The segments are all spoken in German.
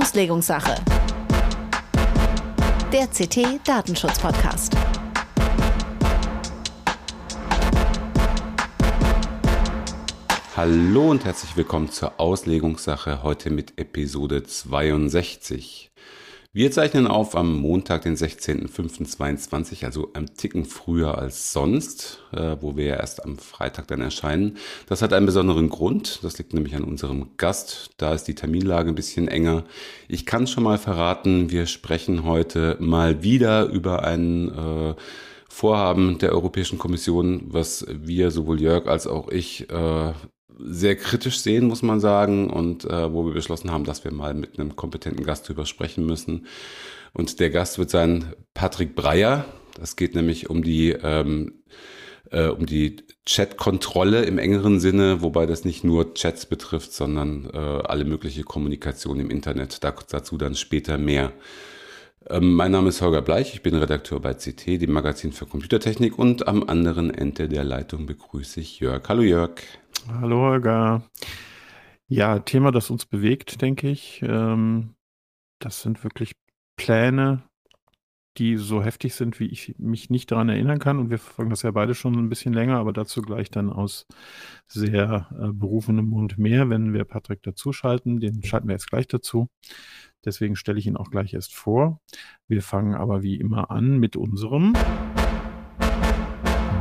Auslegungssache. Der CT Datenschutz Podcast. Hallo und herzlich willkommen zur Auslegungssache heute mit Episode 62. Wir zeichnen auf am Montag, den 16.05.22, also ein Ticken früher als sonst, äh, wo wir ja erst am Freitag dann erscheinen. Das hat einen besonderen Grund. Das liegt nämlich an unserem Gast. Da ist die Terminlage ein bisschen enger. Ich kann schon mal verraten, wir sprechen heute mal wieder über ein äh, Vorhaben der Europäischen Kommission, was wir, sowohl Jörg als auch ich, äh, sehr kritisch sehen, muss man sagen, und äh, wo wir beschlossen haben, dass wir mal mit einem kompetenten Gast drüber sprechen müssen. Und der Gast wird sein Patrick Breyer. Das geht nämlich um die ähm, äh, um die Chat-Kontrolle im engeren Sinne, wobei das nicht nur Chats betrifft, sondern äh, alle mögliche Kommunikation im Internet. Da, dazu dann später mehr. Ähm, mein Name ist Holger Bleich, ich bin Redakteur bei CT, dem Magazin für Computertechnik und am anderen Ende der Leitung begrüße ich Jörg. Hallo Jörg. Hallo Holger. Ja, Thema, das uns bewegt, denke ich. Ähm, das sind wirklich Pläne, die so heftig sind, wie ich mich nicht daran erinnern kann. Und wir verfolgen das ja beide schon ein bisschen länger, aber dazu gleich dann aus sehr äh, berufenem Mund mehr, wenn wir Patrick dazuschalten. Den schalten wir jetzt gleich dazu. Deswegen stelle ich ihn auch gleich erst vor. Wir fangen aber wie immer an mit unserem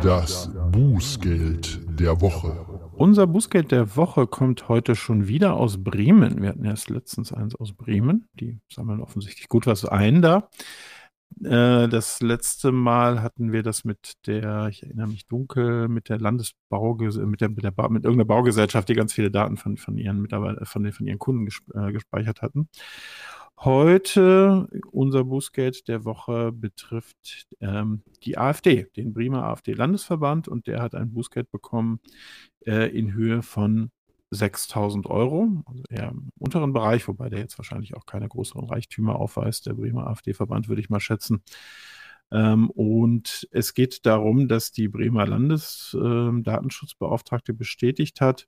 Das Bußgeld der Woche. Unser Bußgeld der Woche kommt heute schon wieder aus Bremen. Wir hatten erst letztens eins aus Bremen. Die sammeln offensichtlich gut was ein da. Äh, das letzte Mal hatten wir das mit der, ich erinnere mich dunkel, mit der Landesbaugesellschaft, mit der, mit, der mit irgendeiner Baugesellschaft, die ganz viele Daten von, von ihren Mitarbeitern, von, von ihren Kunden äh, gespeichert hatten. Heute unser Bußgeld der Woche betrifft ähm, die AfD, den Bremer AfD-Landesverband, und der hat ein Bußgeld bekommen äh, in Höhe von 6000 Euro, also eher im unteren Bereich, wobei der jetzt wahrscheinlich auch keine größeren Reichtümer aufweist, der Bremer AfD-Verband, würde ich mal schätzen. Ähm, und es geht darum, dass die Bremer Landesdatenschutzbeauftragte äh, bestätigt hat,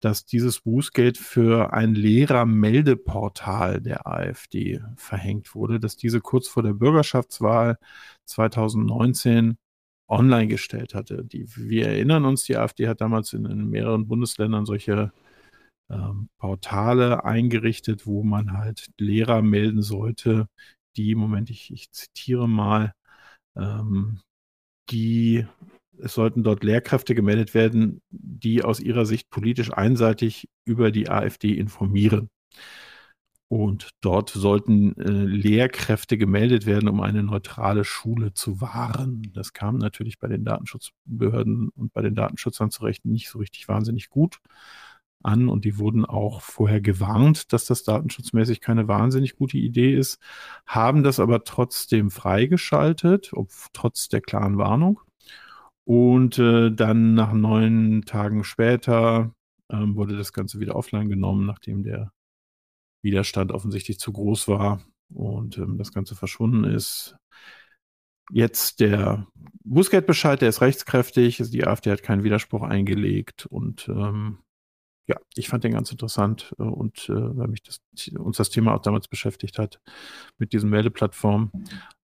dass dieses Bußgeld für ein Lehrermeldeportal der AfD verhängt wurde, dass diese kurz vor der Bürgerschaftswahl 2019 online gestellt hatte. Die, wir erinnern uns, die AfD hat damals in, in mehreren Bundesländern solche ähm, Portale eingerichtet, wo man halt Lehrer melden sollte, die, Moment, ich, ich zitiere mal, ähm, die es sollten dort Lehrkräfte gemeldet werden, die aus ihrer Sicht politisch einseitig über die AfD informieren. Und dort sollten äh, Lehrkräfte gemeldet werden, um eine neutrale Schule zu wahren. Das kam natürlich bei den Datenschutzbehörden und bei den Datenschützern zurecht nicht so richtig wahnsinnig gut an. Und die wurden auch vorher gewarnt, dass das datenschutzmäßig keine wahnsinnig gute Idee ist, haben das aber trotzdem freigeschaltet, ob, trotz der klaren Warnung. Und äh, dann nach neun Tagen später ähm, wurde das Ganze wieder offline genommen, nachdem der Widerstand offensichtlich zu groß war und ähm, das Ganze verschwunden ist. Jetzt der Bußgeldbescheid, der ist rechtskräftig. Also die AfD hat keinen Widerspruch eingelegt und ähm, ja, ich fand den ganz interessant äh, und äh, weil mich das, uns das Thema auch damals beschäftigt hat mit diesen Meldeplattformen.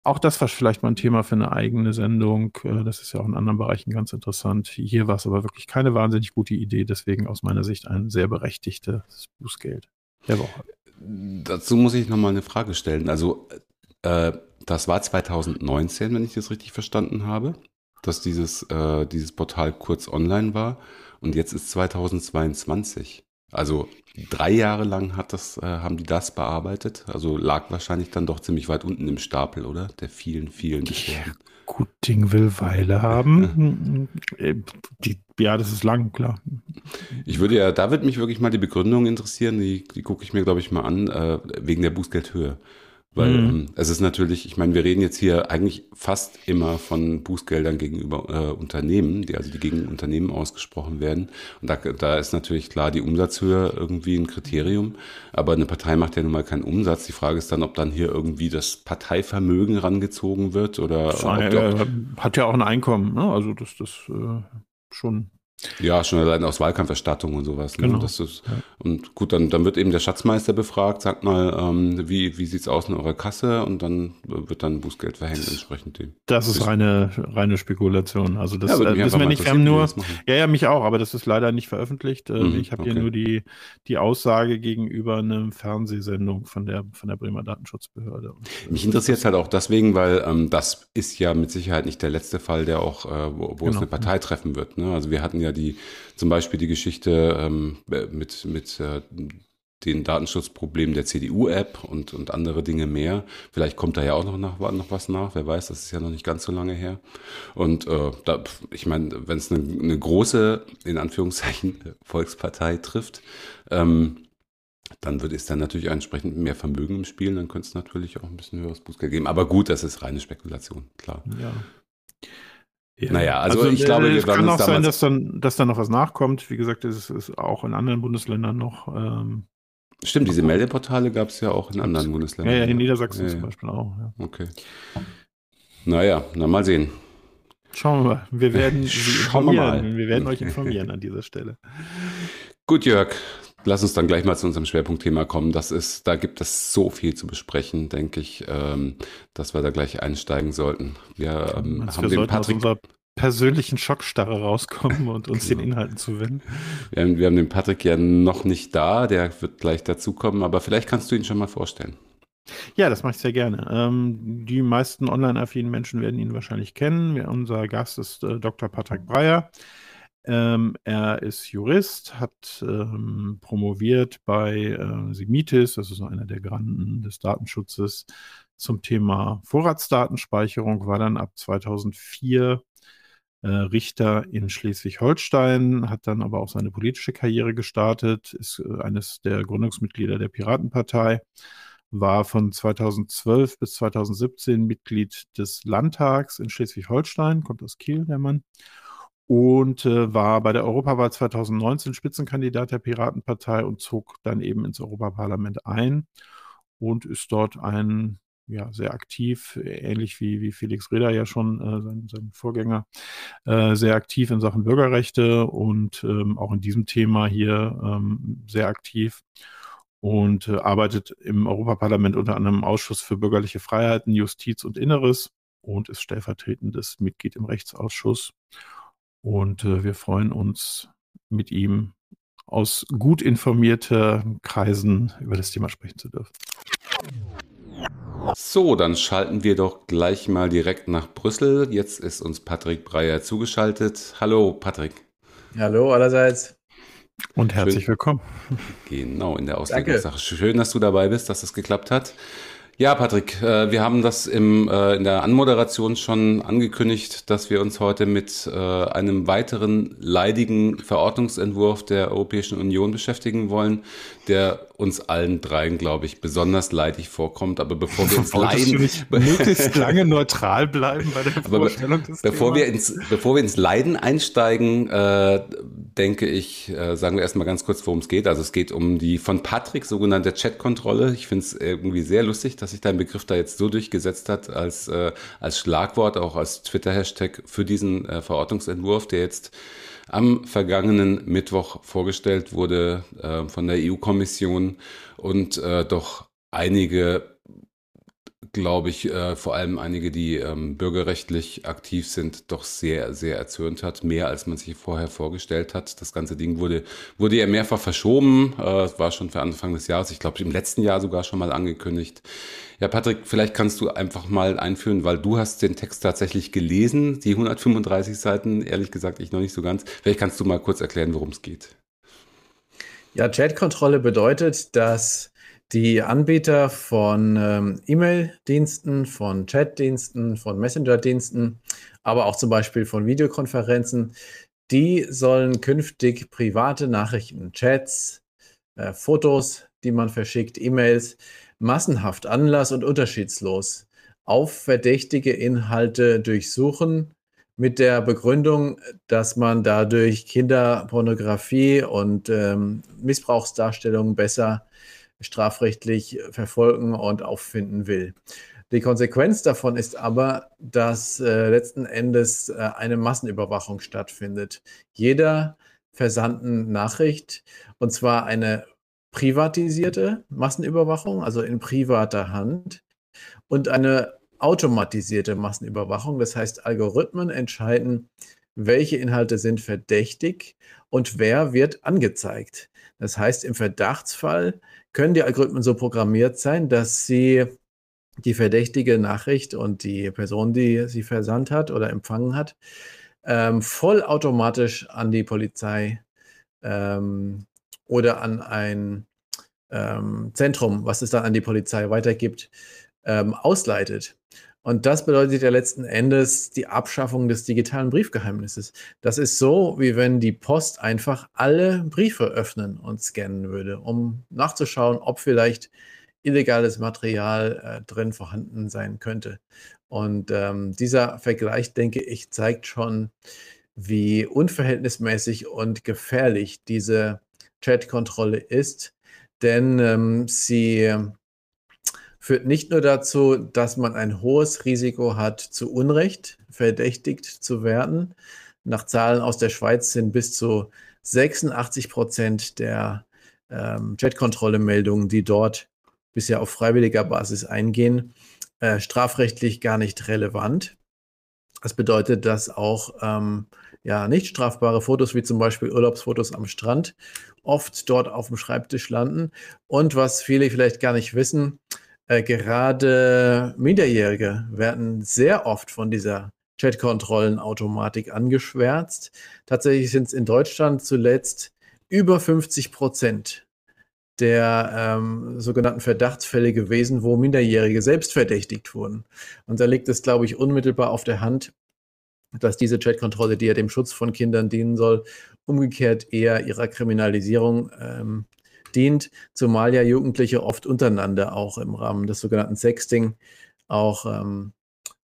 Auch das war vielleicht mal ein Thema für eine eigene Sendung. Äh, das ist ja auch in anderen Bereichen ganz interessant. Hier war es aber wirklich keine wahnsinnig gute Idee, deswegen aus meiner Sicht ein sehr berechtigtes Bußgeld der Woche. Dazu muss ich nochmal eine Frage stellen. Also, äh, das war 2019, wenn ich das richtig verstanden habe, dass dieses, äh, dieses Portal kurz online war. Und jetzt ist 2022. Also drei Jahre lang hat das, äh, haben die das bearbeitet. Also lag wahrscheinlich dann doch ziemlich weit unten im Stapel, oder? Der vielen, vielen Beschwerden. Gut Ding will Weile haben. Äh, die, ja, das ist lang, klar. Ich würde ja, da würde mich wirklich mal die Begründung interessieren. Die, die gucke ich mir, glaube ich, mal an, äh, wegen der Bußgeldhöhe. Weil mhm. ähm, es ist natürlich, ich meine, wir reden jetzt hier eigentlich fast immer von Bußgeldern gegenüber äh, Unternehmen, die also die gegen Unternehmen ausgesprochen werden. Und da, da ist natürlich klar die Umsatzhöhe irgendwie ein Kriterium. Aber eine Partei macht ja nun mal keinen Umsatz. Die Frage ist dann, ob dann hier irgendwie das Parteivermögen rangezogen wird oder das ob, ob, hat ja auch ein Einkommen. Ne? Also das, das äh, schon ja, schon allein aus Wahlkampferstattung und sowas. Ne? Genau. Das ist, Und gut, dann, dann wird eben der Schatzmeister befragt, sagt mal, ähm, wie, wie sieht's aus in eurer Kasse? Und dann wird dann Bußgeld verhängt entsprechend dem. Das ist reine, reine Spekulation. Also das Ja, äh, wissen wir nicht. Wir haben nur, ja, ja, mich auch, aber das ist leider nicht veröffentlicht. Äh, Mhm, ich habe hier okay. nur die, die Aussage gegenüber einer Fernsehsendung von der, von der Bremer Datenschutzbehörde. Äh, Mich interessiert es halt auch deswegen, weil ähm, das ist ja mit Sicherheit nicht der letzte Fall, der auch, äh, wo, wo es Genau. eine Partei treffen wird. Ne? Also wir hatten ja die, zum Beispiel die Geschichte ähm, mit, mit äh, den Datenschutzproblemen der CDU-App und, und andere Dinge mehr. Vielleicht kommt da ja auch noch, nach, noch was nach, wer weiß, das ist ja noch nicht ganz so lange her. Und äh, da, ich meine, wenn es eine, eine große, in Anführungszeichen, Volkspartei trifft, ähm, dann wird es dann natürlich entsprechend mehr Vermögen im Spiel, dann könnte es natürlich auch ein bisschen höheres Bußgeld geben. Aber gut, das ist reine Spekulation, klar. Ja. Ja. Naja, also ich äh, glaube, wir es werden kann auch sein, dass dann, dass dann noch was nachkommt. Wie gesagt, es ist auch in anderen Bundesländern noch. Ähm, Stimmt, diese Meldeportale gab es ja auch in anderen ja, Bundesländern. ja, in Niedersachsen Ja, zum ja. Beispiel auch. Ja. Okay. Naja, na mal sehen. Schauen wir mal. Wir werden Sie Schauen wir mal. Wir werden euch informieren an dieser Stelle. Gut, Jörg, lass uns dann gleich mal zu unserem Schwerpunktthema kommen. Das ist, da gibt es so viel zu besprechen, denke ich, ähm, dass wir da gleich einsteigen sollten. Wir ähm, haben wir den sollten aus Patrick, unserer persönlichen Schockstarre rauskommen und uns Genau. den Inhalten zuwenden. wir haben, wir haben den Patrick ja noch nicht da, der wird gleich dazukommen, aber vielleicht kannst du ihn schon mal vorstellen. Ja, das mache ich sehr gerne. Ähm, die meisten online-affinen Menschen werden ihn wahrscheinlich kennen. Unser Gast ist äh, Dr. Patrick Breyer. Ähm, er ist Jurist, hat ähm, promoviert bei äh, Simitis, das ist einer der Granden des Datenschutzes, zum Thema Vorratsdatenspeicherung, war dann ab 2004 äh, Richter in Schleswig-Holstein, hat dann aber auch seine politische Karriere gestartet, ist äh, eines der Gründungsmitglieder der Piratenpartei war von 2012 bis 2017 Mitglied des Landtags in Schleswig-Holstein, kommt aus Kiel, der Mann, und äh, war bei der Europawahl 2019 Spitzenkandidat der Piratenpartei und zog dann eben ins Europaparlament ein und ist dort ein ja, sehr aktiv, ähnlich wie, wie Felix Reda ja schon, äh, sein, sein Vorgänger, äh, sehr aktiv in Sachen Bürgerrechte und ähm, auch in diesem Thema hier ähm, sehr aktiv und äh, arbeitet im Europaparlament unter anderem im Ausschuss für bürgerliche Freiheiten, Justiz und Inneres und ist stellvertretendes Mitglied im Rechtsausschuss. Und äh, wir freuen uns mit ihm aus gut informierten Kreisen über das Thema sprechen zu dürfen. So, dann schalten wir doch gleich mal direkt nach Brüssel. Jetzt ist uns Patrick Breyer zugeschaltet. Hallo, Patrick. Hallo allerseits. Und herzlich willkommen. Genau, in der Auslegungssache. Schön, dass du dabei bist, dass das geklappt hat. Ja, Patrick, äh, wir haben das im, äh, in der Anmoderation schon angekündigt, dass wir uns heute mit äh, einem weiteren leidigen Verordnungsentwurf der Europäischen Union beschäftigen wollen, der uns allen dreien, glaube ich, besonders leidig vorkommt. Aber bevor wir ins Leiden, möglichst lange neutral bleiben bei der Vorstellung des Bevor wir, ins, bevor wir ins Leiden einsteigen, äh, denke ich, äh, sagen wir erstmal ganz kurz, worum es geht. Also es geht um die von Patrick sogenannte Chat-Kontrolle. Ich finde es irgendwie sehr lustig, dass sich dein Begriff da jetzt so durchgesetzt hat als, äh, als Schlagwort, auch als Twitter-Hashtag für diesen äh, Verordnungsentwurf, der jetzt am vergangenen Mittwoch vorgestellt wurde äh, von der EU-Kommission und äh, doch einige glaube ich, äh, vor allem einige, die ähm, bürgerrechtlich aktiv sind, doch sehr, sehr erzürnt hat. Mehr als man sich vorher vorgestellt hat. Das ganze Ding wurde, wurde ja mehrfach verschoben. Äh, Es war schon für Anfang des Jahres, ich glaube im letzten Jahr sogar schon mal angekündigt. Ja, Patrick, vielleicht kannst du einfach mal einführen, weil du hast den Text tatsächlich gelesen, die 135 Seiten, ehrlich gesagt, ich noch nicht so ganz. Vielleicht kannst du mal kurz erklären, worum es geht. Ja, Chat-Kontrolle bedeutet, dass die Anbieter von ähm, E-Mail-Diensten, von Chat-Diensten, von Messenger-Diensten, aber auch zum Beispiel von Videokonferenzen, die sollen künftig private Nachrichten, Chats, äh, Fotos, die man verschickt, E-Mails, massenhaft, anlass- und unterschiedslos auf verdächtige Inhalte durchsuchen, mit der Begründung, dass man dadurch Kinderpornografie und ähm, Missbrauchsdarstellungen besser strafrechtlich verfolgen und auffinden will. Die Konsequenz davon ist aber, dass äh, letzten Endes äh, eine Massenüberwachung stattfindet. Jeder versandten Nachricht, und zwar eine privatisierte Massenüberwachung, also in privater Hand, und eine automatisierte Massenüberwachung. Das heißt, Algorithmen entscheiden, welche Inhalte sind verdächtig und wer wird angezeigt. Das heißt, im Verdachtsfall können die Algorithmen so programmiert sein, dass sie die verdächtige Nachricht und die Person, die sie versandt hat oder empfangen hat, ähm, vollautomatisch an die Polizei ähm, oder an ein ähm, Zentrum, was es dann an die Polizei weitergibt, ähm, ausleitet. Und das bedeutet ja letzten Endes die Abschaffung des digitalen Briefgeheimnisses. Das ist so, wie wenn die Post einfach alle Briefe öffnen und scannen würde, um nachzuschauen, ob vielleicht illegales Material äh, drin vorhanden sein könnte. Und ähm, dieser Vergleich, denke ich, zeigt schon, wie unverhältnismäßig und gefährlich diese Chat-Kontrolle ist, denn ähm, sie führt nicht nur dazu, dass man ein hohes Risiko hat, zu Unrecht verdächtigt zu werden. Nach Zahlen aus der Schweiz sind bis zu 86 Prozent der ähm, Chat-Kontrolle-Meldungen, die dort bisher auf freiwilliger Basis eingehen, äh, strafrechtlich gar nicht relevant. Das bedeutet, dass auch ähm, ja, nicht strafbare Fotos wie zum Beispiel Urlaubsfotos am Strand oft dort auf dem Schreibtisch landen. Und was viele vielleicht gar nicht wissen, äh, gerade Minderjährige werden sehr oft von dieser Chatkontrollenautomatik angeschwärzt. Tatsächlich sind es in Deutschland zuletzt über 50 Prozent der ähm, sogenannten Verdachtsfälle gewesen, wo Minderjährige selbst verdächtigt wurden. Und da liegt es, glaube ich, unmittelbar auf der Hand, dass diese Chatkontrolle, die ja dem Schutz von Kindern dienen soll, umgekehrt eher ihrer Kriminalisierung ähm, dient, zumal ja Jugendliche oft untereinander auch im Rahmen des sogenannten Sexting auch ähm,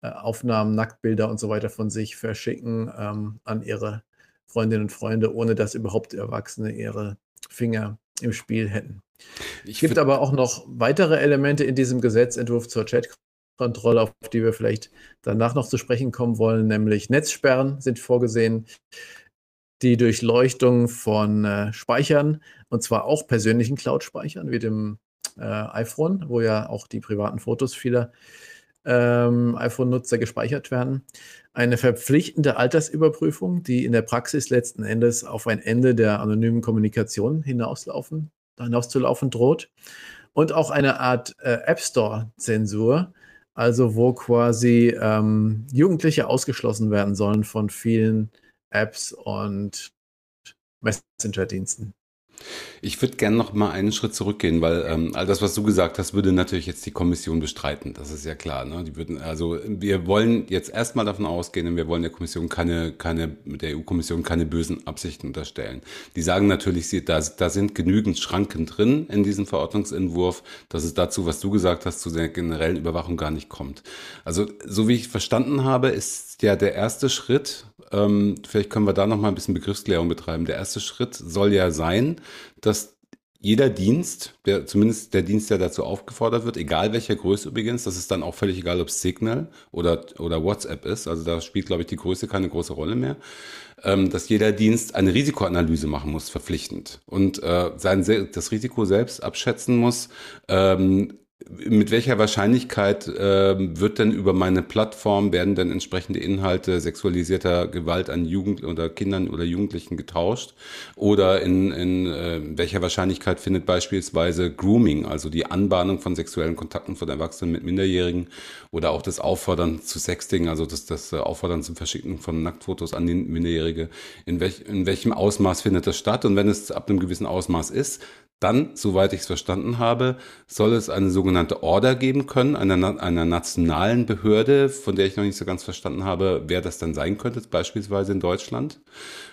äh, Aufnahmen, Nacktbilder und so weiter von sich verschicken ähm, an ihre Freundinnen und Freunde, ohne dass überhaupt Erwachsene ihre Finger im Spiel hätten. es gibt aber auch noch weitere Elemente in diesem Gesetzentwurf zur Chatkontrolle, auf die wir vielleicht danach noch zu sprechen kommen wollen, nämlich Netzsperren sind vorgesehen die Durchleuchtung von äh, Speichern und zwar auch persönlichen Cloud-Speichern wie dem äh, iPhone, wo ja auch die privaten Fotos vieler ähm, iPhone-Nutzer gespeichert werden. Eine verpflichtende Altersüberprüfung, die in der Praxis letzten Endes auf ein Ende der anonymen Kommunikation hinauslaufen, hinauszulaufen droht. Und auch eine Art äh, App Store-Zensur, also wo quasi ähm, Jugendliche ausgeschlossen werden sollen von vielen Apps und Messenger-Diensten. Ich würde gerne noch mal einen Schritt zurückgehen, weil ähm, all das, was du gesagt hast, würde natürlich jetzt die Kommission bestreiten. Das ist ja klar. Ne? Die würden, also wir wollen jetzt erstmal davon ausgehen, und wir wollen der Kommission keine, keine, der EU-Kommission keine bösen Absichten unterstellen. Die sagen natürlich, sie, da, da sind genügend Schranken drin in diesem Verordnungsentwurf, dass es dazu, was du gesagt hast, zu der generellen Überwachung gar nicht kommt. Also so wie ich verstanden habe, ist ja der erste Schritt, ähm, vielleicht können wir da noch mal ein bisschen Begriffsklärung betreiben. Der erste Schritt soll ja sein, dass jeder Dienst, der, zumindest der Dienst, der dazu aufgefordert wird, egal welcher Größe übrigens, das ist dann auch völlig egal, ob es Signal oder, oder WhatsApp ist, also da spielt, glaube ich, die Größe keine große Rolle mehr, ähm, dass jeder Dienst eine Risikoanalyse machen muss, verpflichtend. Und äh, sein, das Risiko selbst abschätzen muss, ähm, mit welcher Wahrscheinlichkeit äh, wird denn über meine Plattform, werden denn entsprechende Inhalte sexualisierter Gewalt an Jugend oder Kindern oder Jugendlichen getauscht? Oder in, in äh, welcher Wahrscheinlichkeit findet beispielsweise Grooming, also die Anbahnung von sexuellen Kontakten von Erwachsenen mit Minderjährigen oder auch das Auffordern zu Sexting, also das, das Auffordern zum Verschicken von Nacktfotos an die Minderjährige, in, welch, in welchem Ausmaß findet das statt? Und wenn es ab einem gewissen Ausmaß ist, dann, soweit ich es verstanden habe, soll es eine sogenannte Order geben können, einer, einer nationalen Behörde, von der ich noch nicht so ganz verstanden habe, wer das dann sein könnte, beispielsweise in Deutschland.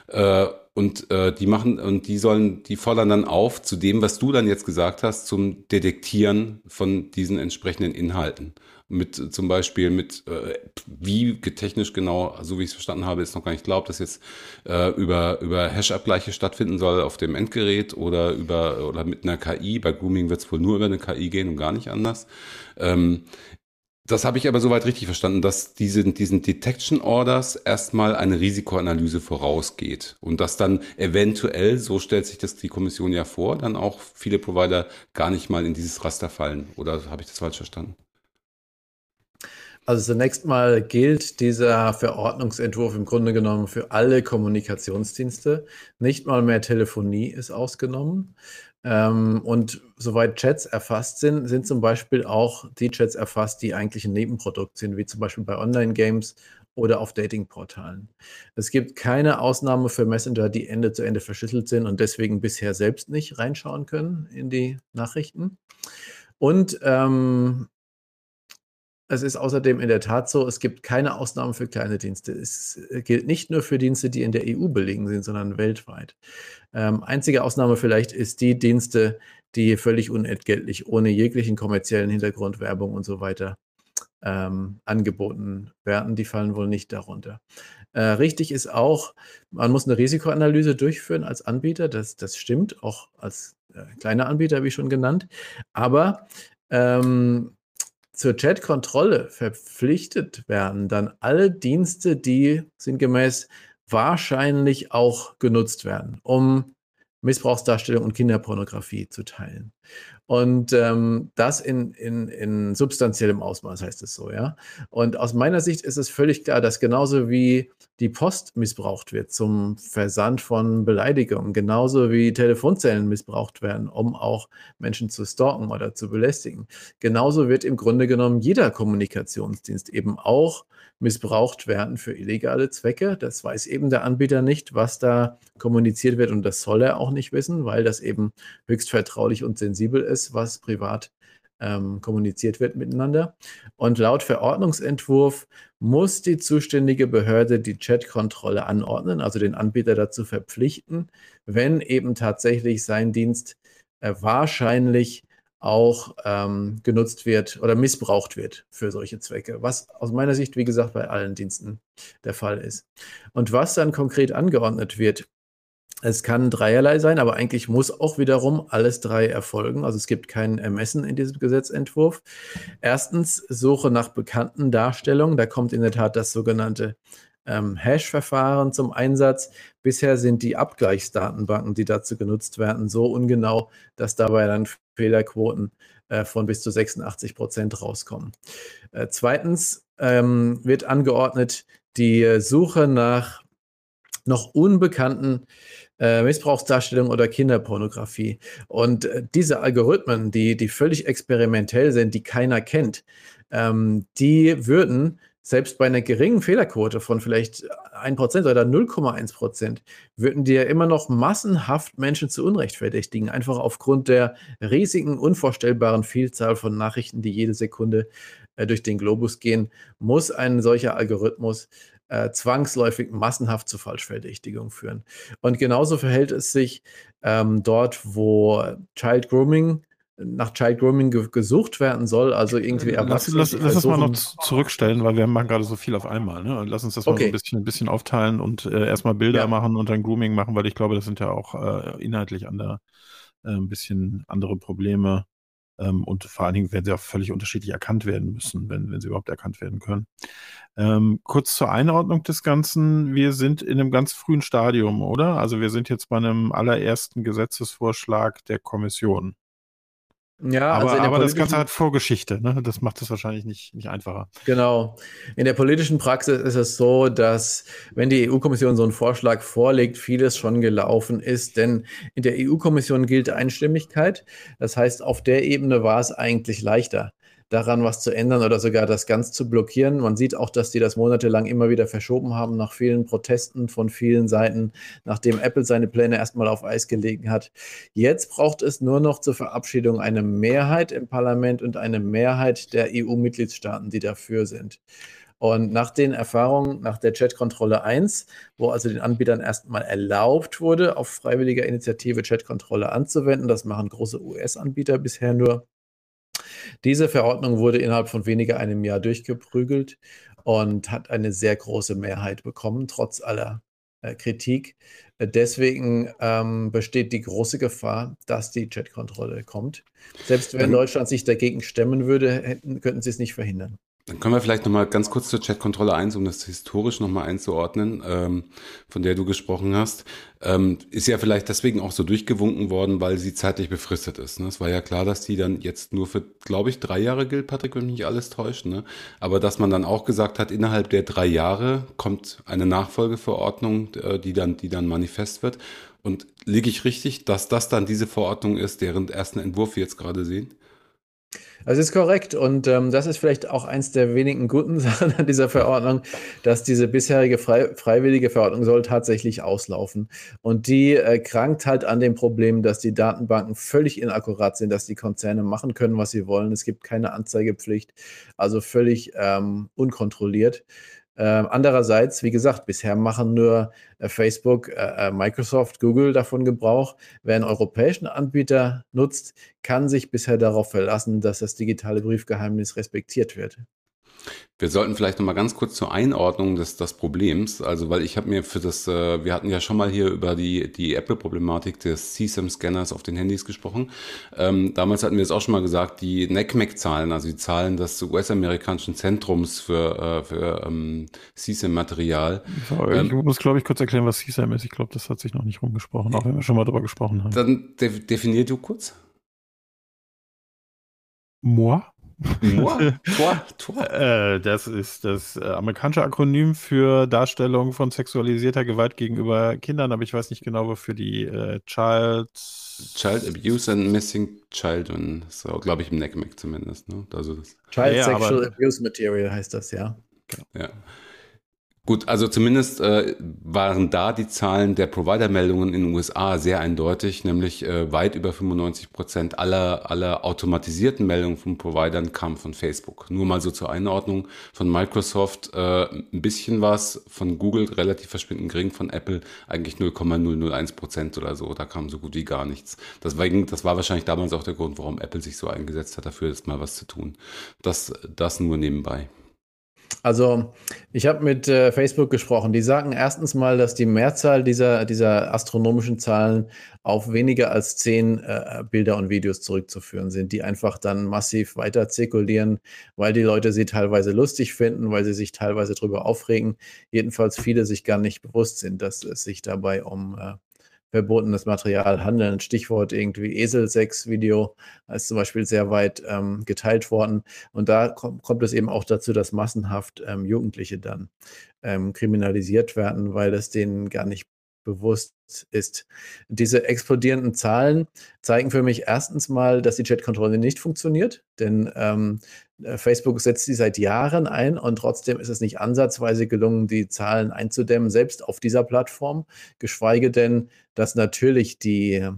Äh, und äh, die machen und die sollen, die fordern dann auf zu dem, was du dann jetzt gesagt hast, zum Detektieren von diesen entsprechenden Inhalten mit zum Beispiel mit, äh, wie technisch genau, so wie ich es verstanden habe, ist noch gar nicht glaubt, dass jetzt äh, über, über Hash-Abgleiche stattfinden soll auf dem Endgerät oder über oder mit einer KI. Bei Grooming wird es wohl nur über eine KI gehen und gar nicht anders. Ähm, Das habe ich aber soweit richtig verstanden, dass diese, diesen Detection Orders erstmal eine Risikoanalyse vorausgeht und dass dann eventuell, so stellt sich das die Kommission ja vor, dann auch viele Provider gar nicht mal in dieses Raster fallen. Oder habe ich das falsch verstanden? Also zunächst mal gilt dieser Verordnungsentwurf im Grunde genommen für alle Kommunikationsdienste. Nicht mal mehr Telefonie ist ausgenommen. Ähm, und soweit Chats erfasst sind, sind zum Beispiel auch die Chats erfasst, die eigentlich ein Nebenprodukt sind, wie zum Beispiel bei Online-Games oder auf Datingportalen. Es gibt keine Ausnahme für Messenger, die Ende zu Ende verschlüsselt sind und deswegen bisher selbst nicht reinschauen können in die Nachrichten. Und ähm, es ist außerdem in der Tat so, es gibt keine Ausnahmen für kleine Dienste. Es gilt nicht nur für Dienste, die in der EU belegen sind, sondern weltweit. Ähm, einzige Ausnahme vielleicht ist die Dienste, die völlig unentgeltlich, ohne jeglichen kommerziellen Hintergrund, Werbung und so weiter ähm, angeboten werden. Die fallen wohl nicht darunter. Äh, richtig ist auch, man muss eine Risikoanalyse durchführen als Anbieter. Das, das stimmt, auch als äh, kleiner Anbieter, wie schon genannt. Aber ähm, zur Chat-Kontrolle verpflichtet werden dann alle Dienste, die sinngemäß wahrscheinlich auch genutzt werden, um Missbrauchsdarstellung und Kinderpornografie zu teilen. Und ähm, das in, in, in substanziellem Ausmaß heißt es so, ja. Und aus meiner Sicht ist es völlig klar, dass genauso wie die Post missbraucht wird zum Versand von Beleidigungen, genauso wie Telefonzellen missbraucht werden, um auch Menschen zu stalken oder zu belästigen, genauso wird im Grunde genommen jeder Kommunikationsdienst eben auch missbraucht werden für illegale Zwecke. Das weiß eben der Anbieter nicht, was da kommuniziert wird und das soll er auch nicht wissen, weil das eben höchst vertraulich und sensibel ist, was privat ähm, kommuniziert wird miteinander. Und laut Verordnungsentwurf muss die zuständige Behörde die Chatkontrolle anordnen, also den Anbieter dazu verpflichten, wenn eben tatsächlich sein Dienst äh, wahrscheinlich auch ähm, genutzt wird oder missbraucht wird für solche Zwecke, was aus meiner Sicht, wie gesagt, bei allen Diensten der Fall ist. Und was dann konkret angeordnet wird, es kann dreierlei sein, aber eigentlich muss auch wiederum alles drei erfolgen. Also es gibt kein Ermessen in diesem Gesetzentwurf. Erstens Suche nach bekannten Darstellungen. Da kommt in der Tat das sogenannte ähm, Hash-Verfahren zum Einsatz. Bisher sind die Abgleichsdatenbanken, die dazu genutzt werden, so ungenau, dass dabei dann Fehlerquoten äh, von bis zu 86 Prozent rauskommen. Äh, zweitens ähm, wird angeordnet die Suche nach noch unbekannten äh, Missbrauchsdarstellung oder Kinderpornografie. Und äh, diese Algorithmen, die, die völlig experimentell sind, die keiner kennt, ähm, die würden selbst bei einer geringen Fehlerquote von vielleicht 1% oder 0,1% würden die ja immer noch massenhaft Menschen zu Unrecht verdächtigen, einfach aufgrund der riesigen, unvorstellbaren Vielzahl von Nachrichten, die jede Sekunde äh, durch den Globus gehen, muss ein solcher Algorithmus äh, zwangsläufig massenhaft zu Falschverdächtigung führen. Und genauso verhält es sich ähm, dort, wo Child Grooming nach Child Grooming ge gesucht werden soll, also irgendwie Lass, lass, lass das mal noch zurückstellen, weil wir machen gerade so viel auf einmal. Ne? Lass uns das okay. mal so ein bisschen, ein bisschen aufteilen und äh, erstmal Bilder ja. machen und dann Grooming machen, weil ich glaube, das sind ja auch äh, inhaltlich an der, äh, ein bisschen andere Probleme. Ähm, und vor allen Dingen werden sie auch völlig unterschiedlich erkannt werden müssen, wenn, wenn sie überhaupt erkannt werden können. Ähm, kurz zur Einordnung des Ganzen. Wir sind in einem ganz frühen Stadium, oder? Also wir sind jetzt bei einem allerersten Gesetzesvorschlag der Kommission. Ja, aber, also aber das Ganze hat Vorgeschichte, ne? Das macht es wahrscheinlich nicht, nicht einfacher. Genau. In der politischen Praxis ist es so, dass wenn die EU-Kommission so einen Vorschlag vorlegt, vieles schon gelaufen ist, denn in der EU-Kommission gilt Einstimmigkeit. Das heißt, auf der Ebene war es eigentlich leichter daran was zu ändern oder sogar das ganz zu blockieren. Man sieht auch, dass die das monatelang immer wieder verschoben haben nach vielen Protesten von vielen Seiten, nachdem Apple seine Pläne erstmal auf Eis gelegt hat. Jetzt braucht es nur noch zur Verabschiedung eine Mehrheit im Parlament und eine Mehrheit der EU-Mitgliedstaaten, die dafür sind. Und nach den Erfahrungen, nach der Chatkontrolle 1, wo also den Anbietern erstmal erlaubt wurde, auf freiwilliger Initiative Chatkontrolle anzuwenden, das machen große US-Anbieter bisher nur, diese Verordnung wurde innerhalb von weniger einem Jahr durchgeprügelt und hat eine sehr große Mehrheit bekommen, trotz aller äh, Kritik. Deswegen ähm, besteht die große Gefahr, dass die Chatkontrolle kommt. Selbst wenn Deutschland sich dagegen stemmen würde, hätten, könnten sie es nicht verhindern. Dann können wir vielleicht nochmal ganz kurz zur Chatkontrolle 1, um das historisch nochmal einzuordnen, ähm, von der du gesprochen hast. Ähm, ist ja vielleicht deswegen auch so durchgewunken worden, weil sie zeitlich befristet ist. Ne? Es war ja klar, dass die dann jetzt nur für, glaube ich, drei Jahre gilt, Patrick, wenn mich nicht alles täuscht. Ne? Aber dass man dann auch gesagt hat, innerhalb der drei Jahre kommt eine Nachfolgeverordnung, äh, die dann, die dann manifest wird. Und liege ich richtig, dass das dann diese Verordnung ist, deren ersten Entwurf wir jetzt gerade sehen? Das ist korrekt und ähm, das ist vielleicht auch eins der wenigen guten Sachen an dieser Verordnung, dass diese bisherige frei, freiwillige Verordnung soll tatsächlich auslaufen. Und die äh, krankt halt an dem Problem, dass die Datenbanken völlig inakkurat sind, dass die Konzerne machen können, was sie wollen. Es gibt keine Anzeigepflicht, also völlig ähm, unkontrolliert. Äh, andererseits, wie gesagt, bisher machen nur äh, Facebook, äh, äh, Microsoft, Google davon Gebrauch. Wer einen europäischen Anbieter nutzt, kann sich bisher darauf verlassen, dass das digitale Briefgeheimnis respektiert wird. Wir sollten vielleicht noch mal ganz kurz zur Einordnung des, des Problems, also weil ich habe mir für das, äh, wir hatten ja schon mal hier über die, die Apple-Problematik des CSAM-Scanners auf den Handys gesprochen. Ähm, damals hatten wir es auch schon mal gesagt, die NECMEC-Zahlen, also die Zahlen des US-amerikanischen Zentrums für, äh, für ähm, CSAM-Material. So, ich ähm, muss, glaube ich, kurz erklären, was CSAM ist. Ich glaube, das hat sich noch nicht rumgesprochen, auch wenn wir schon mal darüber gesprochen haben. Dann de definier du kurz. Moi? Tor, Tor, Tor. Äh, das ist das äh, amerikanische Akronym für Darstellung von sexualisierter Gewalt gegenüber Kindern, aber ich weiß nicht genau, wofür die äh, Child. Child Abuse and Missing Children, so glaube ich im NECMEC zumindest. Ne? Also das. Child ja, Sexual Abuse Material heißt das, ja. Genau. Ja. Gut, also zumindest äh, waren da die Zahlen der Provider-Meldungen in den USA sehr eindeutig, nämlich äh, weit über 95 Prozent aller, aller automatisierten Meldungen von Providern kamen von Facebook. Nur mal so zur Einordnung von Microsoft äh, ein bisschen was, von Google relativ verschwindend gering, von Apple eigentlich 0,001 Prozent oder so. Da kam so gut wie gar nichts. Deswegen, das war wahrscheinlich damals auch der Grund, warum Apple sich so eingesetzt hat, dafür jetzt mal was zu tun. Das, das nur nebenbei. Also, ich habe mit äh, Facebook gesprochen. Die sagen erstens mal, dass die Mehrzahl dieser, dieser astronomischen Zahlen auf weniger als zehn äh, Bilder und Videos zurückzuführen sind, die einfach dann massiv weiter zirkulieren, weil die Leute sie teilweise lustig finden, weil sie sich teilweise darüber aufregen. Jedenfalls viele sich gar nicht bewusst sind, dass es sich dabei um äh, verbotenes Material handeln. Stichwort irgendwie Eselsex-Video ist zum Beispiel sehr weit ähm, geteilt worden. Und da kommt, kommt es eben auch dazu, dass massenhaft ähm, Jugendliche dann ähm, kriminalisiert werden, weil es denen gar nicht bewusst ist. Diese explodierenden Zahlen zeigen für mich erstens mal, dass die Chatkontrolle nicht funktioniert, denn ähm, äh, Facebook setzt sie seit Jahren ein und trotzdem ist es nicht ansatzweise gelungen, die Zahlen einzudämmen, selbst auf dieser Plattform, geschweige denn, dass natürlich die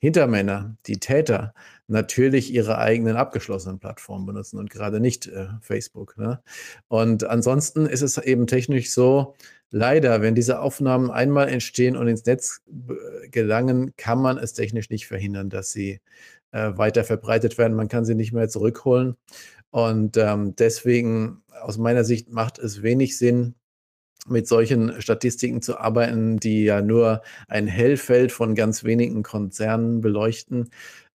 Hintermänner, die Täter, natürlich ihre eigenen abgeschlossenen Plattformen benutzen und gerade nicht äh, Facebook. Ne? Und ansonsten ist es eben technisch so, leider, wenn diese Aufnahmen einmal entstehen und ins Netz gelangen, kann man es technisch nicht verhindern, dass sie äh, weiter verbreitet werden. Man kann sie nicht mehr zurückholen. Und ähm, deswegen, aus meiner Sicht, macht es wenig Sinn, mit solchen Statistiken zu arbeiten, die ja nur ein Hellfeld von ganz wenigen Konzernen beleuchten.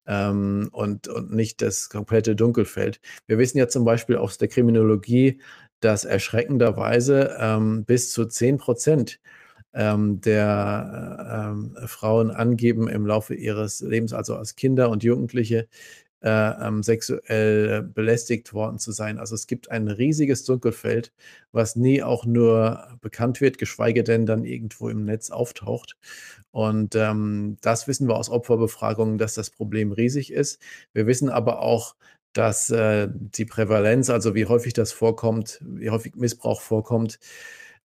Ähm, und, und nicht das komplette Dunkelfeld. Wir wissen ja zum Beispiel aus der Kriminologie, dass erschreckenderweise ähm, bis zu 10 Prozent ähm, der ähm, Frauen angeben im Laufe ihres Lebens, also als Kinder und Jugendliche, äh, ähm, sexuell belästigt worden zu sein. Also es gibt ein riesiges Dunkelfeld, was nie auch nur bekannt wird, geschweige denn dann irgendwo im Netz auftaucht. Und ähm, das wissen wir aus Opferbefragungen, dass das Problem riesig ist. Wir wissen aber auch, dass äh, die Prävalenz, also wie häufig das vorkommt, wie häufig Missbrauch vorkommt,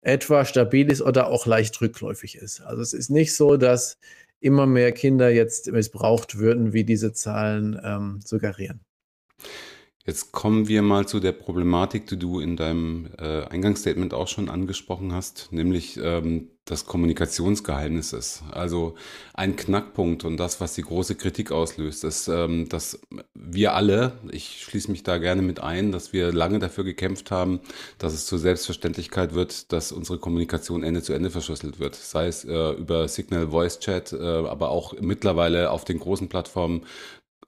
etwa stabil ist oder auch leicht rückläufig ist. Also es ist nicht so, dass immer mehr Kinder jetzt missbraucht würden, wie diese Zahlen ähm, suggerieren. Jetzt kommen wir mal zu der Problematik, die du in deinem äh, Eingangsstatement auch schon angesprochen hast, nämlich ähm, das Kommunikationsgeheimnis ist. Also ein Knackpunkt und das, was die große Kritik auslöst, ist, ähm, dass wir alle, ich schließe mich da gerne mit ein, dass wir lange dafür gekämpft haben, dass es zur Selbstverständlichkeit wird, dass unsere Kommunikation Ende zu Ende verschlüsselt wird. Sei es äh, über Signal Voice Chat, äh, aber auch mittlerweile auf den großen Plattformen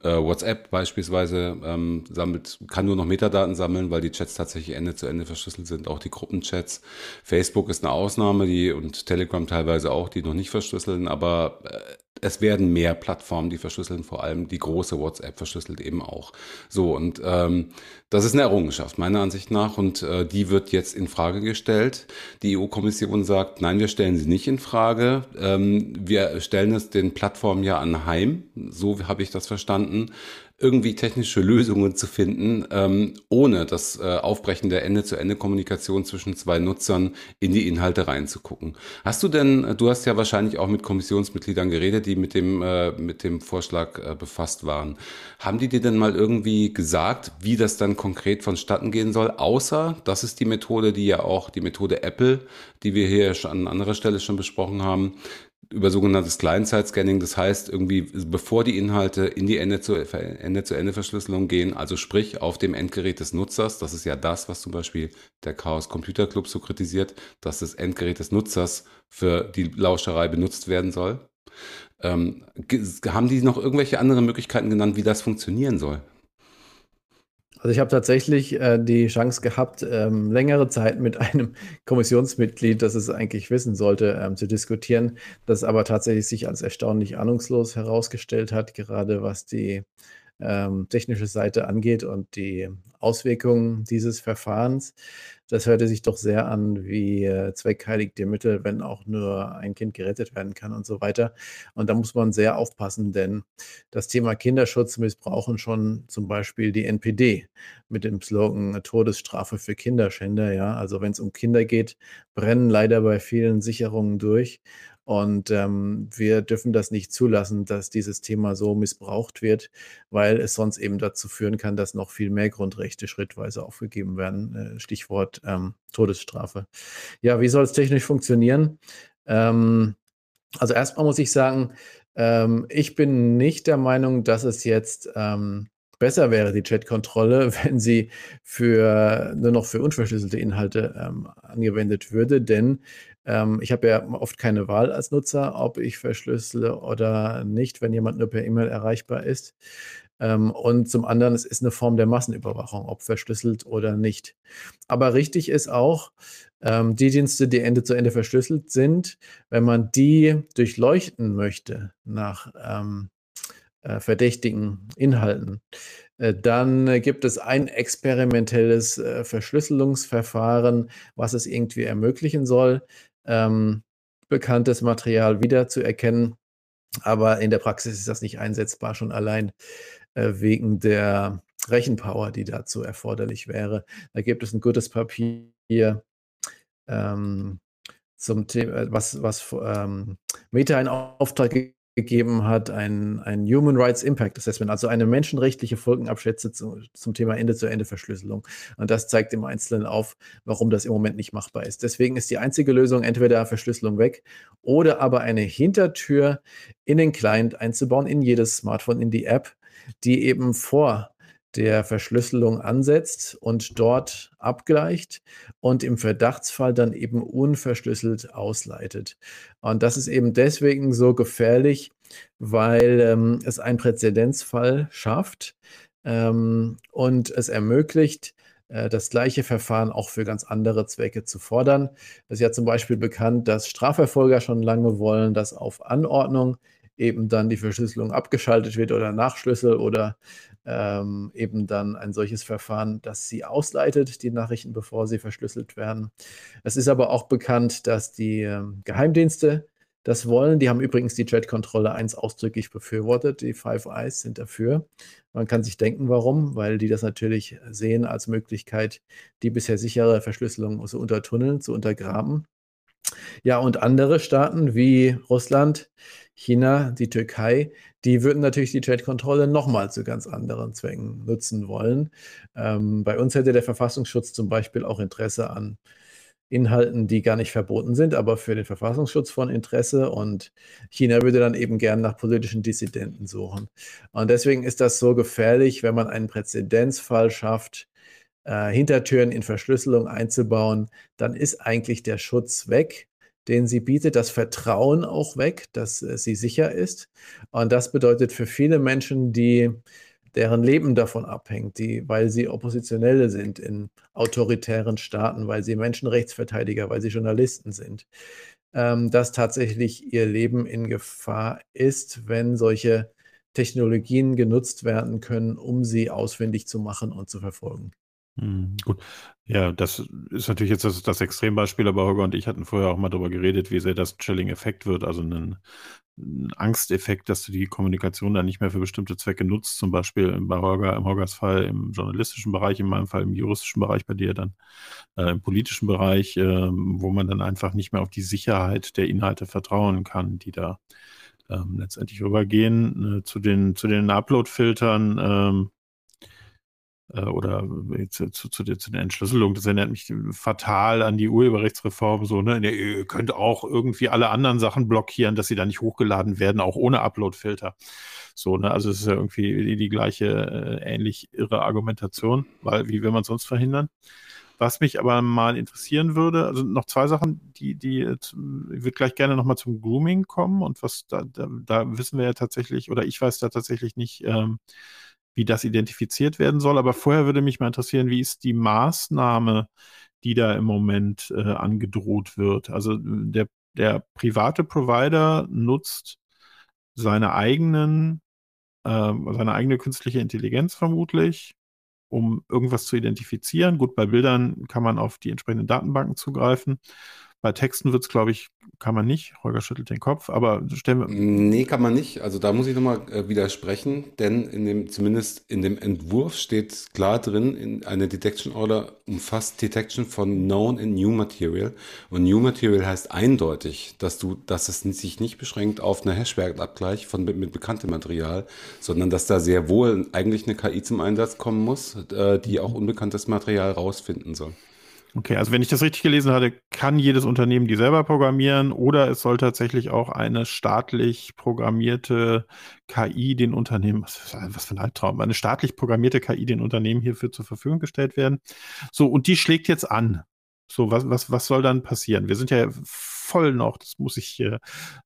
Äh, WhatsApp beispielsweise ähm, sammelt, kann nur noch Metadaten sammeln, weil die Chats tatsächlich Ende zu Ende verschlüsselt sind, auch die Gruppenchats. Facebook ist eine Ausnahme, die und Telegram teilweise auch, die noch nicht verschlüsseln, aber äh, es werden mehr Plattformen, die verschlüsseln, vor allem die große WhatsApp verschlüsselt eben auch. So, und ähm, das ist eine Errungenschaft, meiner Ansicht nach, und äh, die wird jetzt in Frage gestellt. Die EU-Kommission sagt, nein, wir stellen sie nicht in Frage. Ähm, wir stellen es den Plattformen ja anheim, so habe ich das verstanden irgendwie technische Lösungen zu finden, ähm, ohne das äh, Aufbrechen der Ende-zu-Ende-Kommunikation zwischen zwei Nutzern in die Inhalte reinzugucken. Hast du denn, du hast ja wahrscheinlich auch mit Kommissionsmitgliedern geredet, die mit dem, äh, mit dem Vorschlag äh, befasst waren. Haben die dir denn mal irgendwie gesagt, wie das dann konkret vonstatten gehen soll? Außer, das ist die Methode, die ja auch die Methode Apple, die wir hier schon an anderer Stelle schon besprochen haben, über sogenanntes Client-Side-Scanning. Das heißt, irgendwie, bevor die Inhalte in die Ende-zu-Ende-Verschlüsselung gehen, also sprich auf dem Endgerät des Nutzers, das ist ja das, was zum Beispiel der Chaos Computer Club so kritisiert, dass das Endgerät des Nutzers für die Lauscherei benutzt werden soll. Ähm, haben die noch irgendwelche anderen Möglichkeiten genannt, wie das funktionieren soll? Also ich habe tatsächlich äh, die Chance gehabt, ähm, längere Zeit mit einem Kommissionsmitglied, das es eigentlich wissen sollte, ähm, zu diskutieren, das aber tatsächlich sich als erstaunlich ahnungslos herausgestellt hat, gerade was die ähm, technische Seite angeht und die Auswirkungen dieses Verfahrens. Das hörte sich doch sehr an wie äh, zweckheiligte Mittel, wenn auch nur ein Kind gerettet werden kann und so weiter. Und da muss man sehr aufpassen, denn das Thema Kinderschutz missbrauchen schon zum Beispiel die NPD mit dem Slogan Todesstrafe für Kinderschänder. Ja, also wenn es um Kinder geht, brennen leider bei vielen Sicherungen durch. Und ähm, wir dürfen das nicht zulassen, dass dieses Thema so missbraucht wird, weil es sonst eben dazu führen kann, dass noch viel mehr Grundrechte schrittweise aufgegeben werden. Äh, Stichwort ähm, Todesstrafe. Ja, wie soll es technisch funktionieren? Ähm, also erstmal muss ich sagen, ähm, ich bin nicht der Meinung, dass es jetzt ähm, besser wäre, die Chat-Kontrolle, wenn sie für nur noch für unverschlüsselte Inhalte ähm, angewendet würde, denn ähm, ich habe ja oft keine Wahl als Nutzer, ob ich verschlüssele oder nicht, wenn jemand nur per E-Mail erreichbar ist. Ähm, und zum anderen, es ist eine Form der Massenüberwachung, ob verschlüsselt oder nicht. Aber richtig ist auch, ähm, die Dienste, die Ende zu Ende verschlüsselt sind, wenn man die durchleuchten möchte nach ähm, äh, verdächtigen Inhalten, äh, dann gibt es ein experimentelles äh, Verschlüsselungsverfahren, was es irgendwie ermöglichen soll ähm, bekanntes Material wiederzuerkennen. Aber in der Praxis ist das nicht einsetzbar, schon allein äh, wegen der Rechenpower, die dazu erforderlich wäre. Da gibt es ein gutes Papier ähm, zum Thema, was, was ähm, Meta in Auftrag gegeben hat, ein, ein Human Rights Impact Assessment, also eine menschenrechtliche Folgenabschätze zu, zum Thema Ende-zu-Ende-Verschlüsselung. Und das zeigt im Einzelnen auf, warum das im Moment nicht machbar ist. Deswegen ist die einzige Lösung entweder Verschlüsselung weg oder aber eine Hintertür in den Client einzubauen, in jedes Smartphone, in die App, die eben vor der Verschlüsselung ansetzt und dort abgleicht und im Verdachtsfall dann eben unverschlüsselt ausleitet. Und das ist eben deswegen so gefährlich, weil ähm, es einen Präzedenzfall schafft ähm, und es ermöglicht, äh, das gleiche Verfahren auch für ganz andere Zwecke zu fordern. Es ist ja zum Beispiel bekannt, dass Strafverfolger schon lange wollen, dass auf Anordnung eben dann die Verschlüsselung abgeschaltet wird oder Nachschlüssel oder ähm, eben dann ein solches Verfahren, das sie ausleitet, die Nachrichten, bevor sie verschlüsselt werden. Es ist aber auch bekannt, dass die äh, Geheimdienste das wollen. Die haben übrigens die Chat-Kontrolle 1 ausdrücklich befürwortet. Die Five Eyes sind dafür. Man kann sich denken, warum, weil die das natürlich sehen als Möglichkeit, die bisher sichere Verschlüsselung zu untertunneln, zu untergraben. Ja, und andere Staaten wie Russland, China, die Türkei, die würden natürlich die Trade-Kontrolle nochmal zu ganz anderen Zwecken nutzen wollen. Ähm, bei uns hätte der Verfassungsschutz zum Beispiel auch Interesse an Inhalten, die gar nicht verboten sind, aber für den Verfassungsschutz von Interesse. Und China würde dann eben gern nach politischen Dissidenten suchen. Und deswegen ist das so gefährlich, wenn man einen Präzedenzfall schafft, äh, Hintertüren in Verschlüsselung einzubauen, dann ist eigentlich der Schutz weg den sie bietet, das Vertrauen auch weg, dass äh, sie sicher ist. Und das bedeutet für viele Menschen, die deren Leben davon abhängt, die, weil sie Oppositionelle sind in autoritären Staaten, weil sie Menschenrechtsverteidiger, weil sie Journalisten sind, ähm, dass tatsächlich ihr Leben in Gefahr ist, wenn solche Technologien genutzt werden können, um sie ausfindig zu machen und zu verfolgen. Hm, gut. Ja, das ist natürlich jetzt das, das Extrembeispiel, aber Holger und ich hatten vorher auch mal darüber geredet, wie sehr das Chilling-Effekt wird, also ein, ein Angsteffekt, dass du die Kommunikation dann nicht mehr für bestimmte Zwecke nutzt, zum Beispiel bei Holger, im Holgers Fall im journalistischen Bereich, in meinem Fall im juristischen Bereich, bei dir dann äh, im politischen Bereich, äh, wo man dann einfach nicht mehr auf die Sicherheit der Inhalte vertrauen kann, die da ähm, letztendlich rübergehen. Äh, zu den, zu den Upload-Filtern, ähm, äh, oder zu, zu, zu, der, zu der Entschlüsselung, das erinnert mich fatal an die Urheberrechtsreform, so, ne? Ihr könnt auch irgendwie alle anderen Sachen blockieren, dass sie da nicht hochgeladen werden, auch ohne Upload-Filter. So, ne? Also es ist ja irgendwie die, die gleiche, äh, ähnlich irre Argumentation, weil wie will man sonst verhindern? Was mich aber mal interessieren würde, also noch zwei Sachen, die, die, ich würde gleich gerne nochmal zum Grooming kommen und was da, da, da wissen wir ja tatsächlich, oder ich weiß da tatsächlich nicht, ähm, wie das identifiziert werden soll. Aber vorher würde mich mal interessieren, wie ist die Maßnahme, die da im Moment äh, angedroht wird? Also der, der private Provider nutzt seine eigenen, äh, seine eigene künstliche Intelligenz vermutlich, um irgendwas zu identifizieren. Gut, bei Bildern kann man auf die entsprechenden Datenbanken zugreifen. Bei Texten wird es, glaube ich, kann man nicht. Holger schüttelt den Kopf, aber stellen wir. Nee, kann man nicht. Also da muss ich nochmal äh, widersprechen, denn in dem, zumindest in dem Entwurf steht klar drin, in eine Detection Order umfasst Detection von Known and New Material. Und New Material heißt eindeutig, dass du, dass es sich nicht beschränkt auf einen Hashwertabgleich von mit, mit bekanntem Material, sondern dass da sehr wohl eigentlich eine KI zum Einsatz kommen muss, äh, die auch unbekanntes Material rausfinden soll. Okay, also wenn ich das richtig gelesen hatte, kann jedes Unternehmen die selber programmieren oder es soll tatsächlich auch eine staatlich programmierte KI den Unternehmen, was, was für ein Albtraum, eine staatlich programmierte KI den Unternehmen hierfür zur Verfügung gestellt werden. So, und die schlägt jetzt an. So, was, was, was soll dann passieren? Wir sind ja voll noch, das muss ich, äh,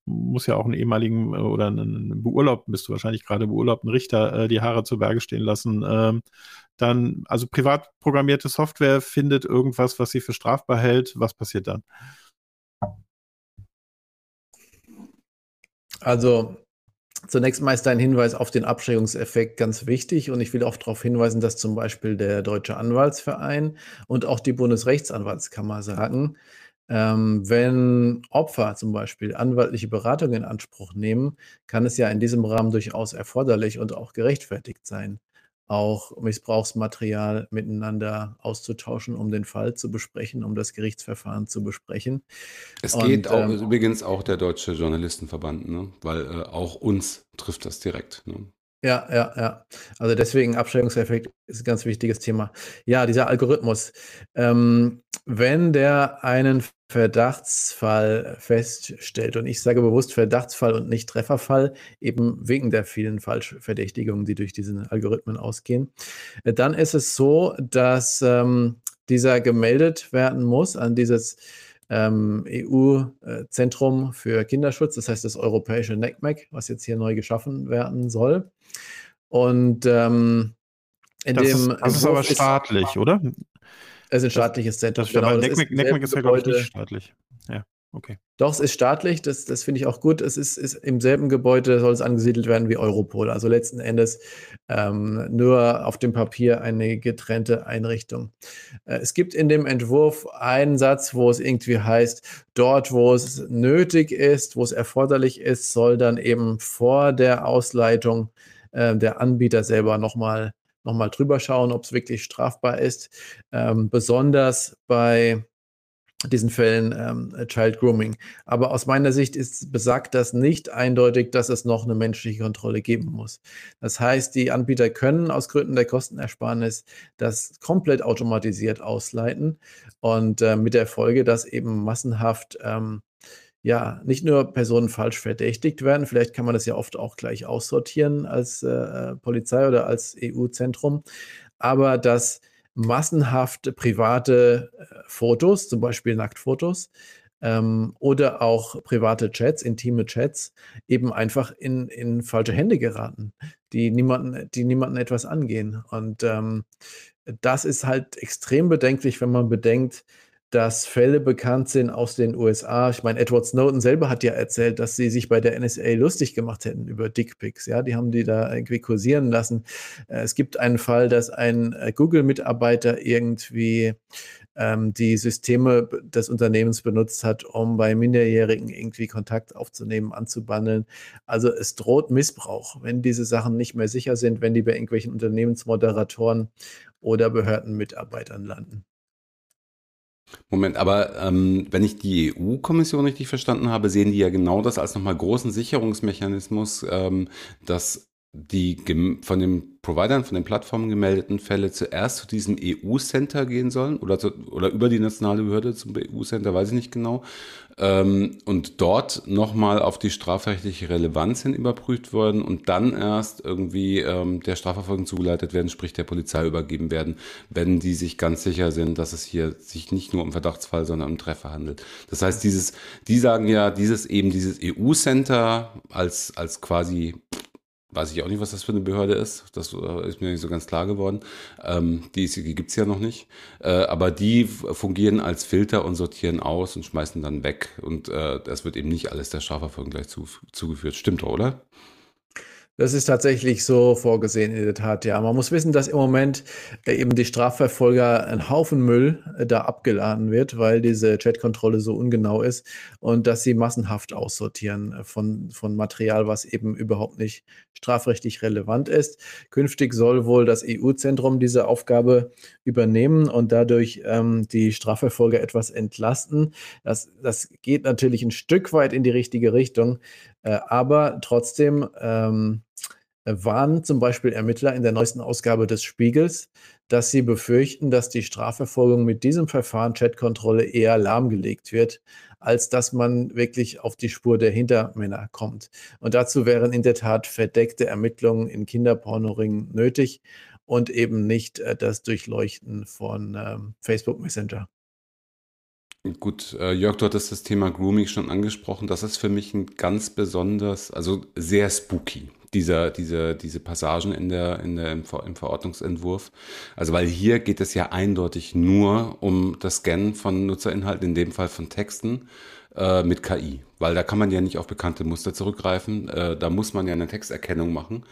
muss ja auch einen ehemaligen äh, oder einen beurlaubten, bist du wahrscheinlich gerade beurlaubten Richter äh, die Haare zu Berge stehen lassen. Ähm, dann, also privat programmierte Software findet irgendwas, was sie für strafbar hält. Was passiert dann? Also Zunächst mal ist ein Hinweis auf den Abschreckungseffekt ganz wichtig und ich will auch darauf hinweisen, dass zum Beispiel der Deutsche Anwaltsverein und auch die Bundesrechtsanwaltskammer sagen, ähm, wenn Opfer zum Beispiel anwaltliche Beratung in Anspruch nehmen, kann es ja in diesem Rahmen durchaus erforderlich und auch gerechtfertigt sein, auch Missbrauchsmaterial miteinander auszutauschen, um den Fall zu besprechen, um das Gerichtsverfahren zu besprechen. Es und, geht auch, ähm, übrigens auch der Deutsche Journalistenverband, ne? weil äh, auch uns trifft das direkt. Ne? Ja, ja, ja. Also deswegen Abschreckungseffekt ist ein ganz wichtiges Thema. Ja, dieser Algorithmus. Ähm, wenn der einen Verdachtsfall feststellt, und ich sage bewusst Verdachtsfall und nicht Trefferfall, eben wegen der vielen Falschverdächtigungen, die durch diese Algorithmen ausgehen, äh, dann ist es so, dass ähm, dieser gemeldet werden muss an dieses ähm, EU-Zentrum für Kinderschutz, das heißt das europäische NECMEC, was jetzt hier neu geschaffen werden soll. Und ähm, in das dem. Ist, das ist aber staatlich, ist, oder? Es ist ein staatliches Zentrum. Das, genau, das NECMEC, NECMEC ist ja, glaube ich, nicht staatlich. Ja. Okay. Doch, es ist staatlich, das, das finde ich auch gut. Es ist, ist im selben Gebäude, soll es angesiedelt werden wie Europol. Also letzten Endes ähm, nur auf dem Papier eine getrennte Einrichtung. Äh, es gibt in dem Entwurf einen Satz, wo es irgendwie heißt, dort, wo es nötig ist, wo es erforderlich ist, soll dann eben vor der Ausleitung äh, der Anbieter selber nochmal noch mal drüber schauen, ob es wirklich strafbar ist. Ähm, besonders bei diesen Fällen ähm, Child Grooming. Aber aus meiner Sicht ist besagt das nicht eindeutig, dass es noch eine menschliche Kontrolle geben muss. Das heißt, die Anbieter können aus Gründen der Kostenersparnis das komplett automatisiert ausleiten und äh, mit der Folge, dass eben massenhaft ähm, ja, nicht nur Personen falsch verdächtigt werden, vielleicht kann man das ja oft auch gleich aussortieren als äh, äh Polizei oder als EU-Zentrum, aber dass massenhaft private äh, Fotos, zum Beispiel Nacktfotos, ähm, oder auch private Chats, intime Chats, eben einfach in, in falsche Hände geraten, die niemanden, die niemanden etwas angehen. Und ähm, das ist halt extrem bedenklich, wenn man bedenkt, dass Fälle bekannt sind aus den USA. Ich meine, Edward Snowden selber hat ja erzählt, dass sie sich bei der NSA lustig gemacht hätten über Dickpics. Ja, die haben die da irgendwie kursieren lassen. Äh, es gibt einen Fall, dass ein äh, Google-Mitarbeiter irgendwie ähm, die Systeme des Unternehmens benutzt hat, um bei Minderjährigen irgendwie Kontakt aufzunehmen, anzubandeln. Also es droht Missbrauch, wenn diese Sachen nicht mehr sicher sind, wenn die bei irgendwelchen Unternehmensmoderatoren oder Behördenmitarbeitern landen. Moment, aber ähm, wenn ich die EU-Kommission richtig verstanden habe, sehen die ja genau das als nochmal großen Sicherungsmechanismus, ähm, dass die von den Providern, von den Plattformen gemeldeten Fälle zuerst zu diesem EU-Center gehen sollen oder, zu, oder über die nationale Behörde zum EU-Center, weiß ich nicht genau, ähm, und dort nochmal auf die strafrechtliche Relevanz hin überprüft worden und dann erst irgendwie ähm, der Strafverfolgung zugeleitet werden, sprich der Polizei übergeben werden, wenn die sich ganz sicher sind, dass es hier sich nicht nur um Verdachtsfall, sondern um Treffer handelt. Das heißt, dieses, die sagen ja, dieses eben dieses EU-Center als, als quasi weiß ich auch nicht, was das für eine Behörde ist. Das äh, ist mir nicht so ganz klar geworden. Ähm, die, die gibt es ja noch nicht. Äh, aber die fungieren als Filter und sortieren aus und schmeißen dann weg. Und äh, das wird eben nicht alles der Strafverfolgung gleich zu, zugeführt. Stimmt doch, oder? Das ist tatsächlich so vorgesehen in der Tat, ja. Man muss wissen, dass im Moment äh, eben die Strafverfolger ein Haufen Müll äh, da abgeladen wird, weil diese Chatkontrolle so ungenau ist und dass sie massenhaft aussortieren äh, von, von Material, was eben überhaupt nicht strafrechtlich relevant ist. Künftig soll wohl das EU-Zentrum diese Aufgabe übernehmen und dadurch ähm, die Strafverfolger etwas entlasten. Das, das geht natürlich ein Stück weit in die richtige Richtung, aber trotzdem ähm, waren zum Beispiel Ermittler in der neuesten Ausgabe des Spiegels, dass sie befürchten, dass die Strafverfolgung mit diesem Verfahren Chatkontrolle eher lahmgelegt wird, als dass man wirklich auf die Spur der Hintermänner kommt. Und dazu wären in der Tat verdeckte Ermittlungen in Kinderpornoringen nötig und eben nicht äh, das Durchleuchten von ähm, Facebook Messenger. Gut, äh, Jörg, du hattest das Thema Grooming schon angesprochen. Das ist für mich ein ganz besonders, also sehr spooky, dieser, diese, diese Passagen in der, in der, im, Ver im Verordnungsentwurf. Also, weil hier geht es ja eindeutig nur um das Scannen von Nutzerinhalten, in dem Fall von Texten äh, mit KI, weil da kann man ja nicht auf bekannte Muster zurückgreifen. Äh, da muss man ja eine Texterkennung machen.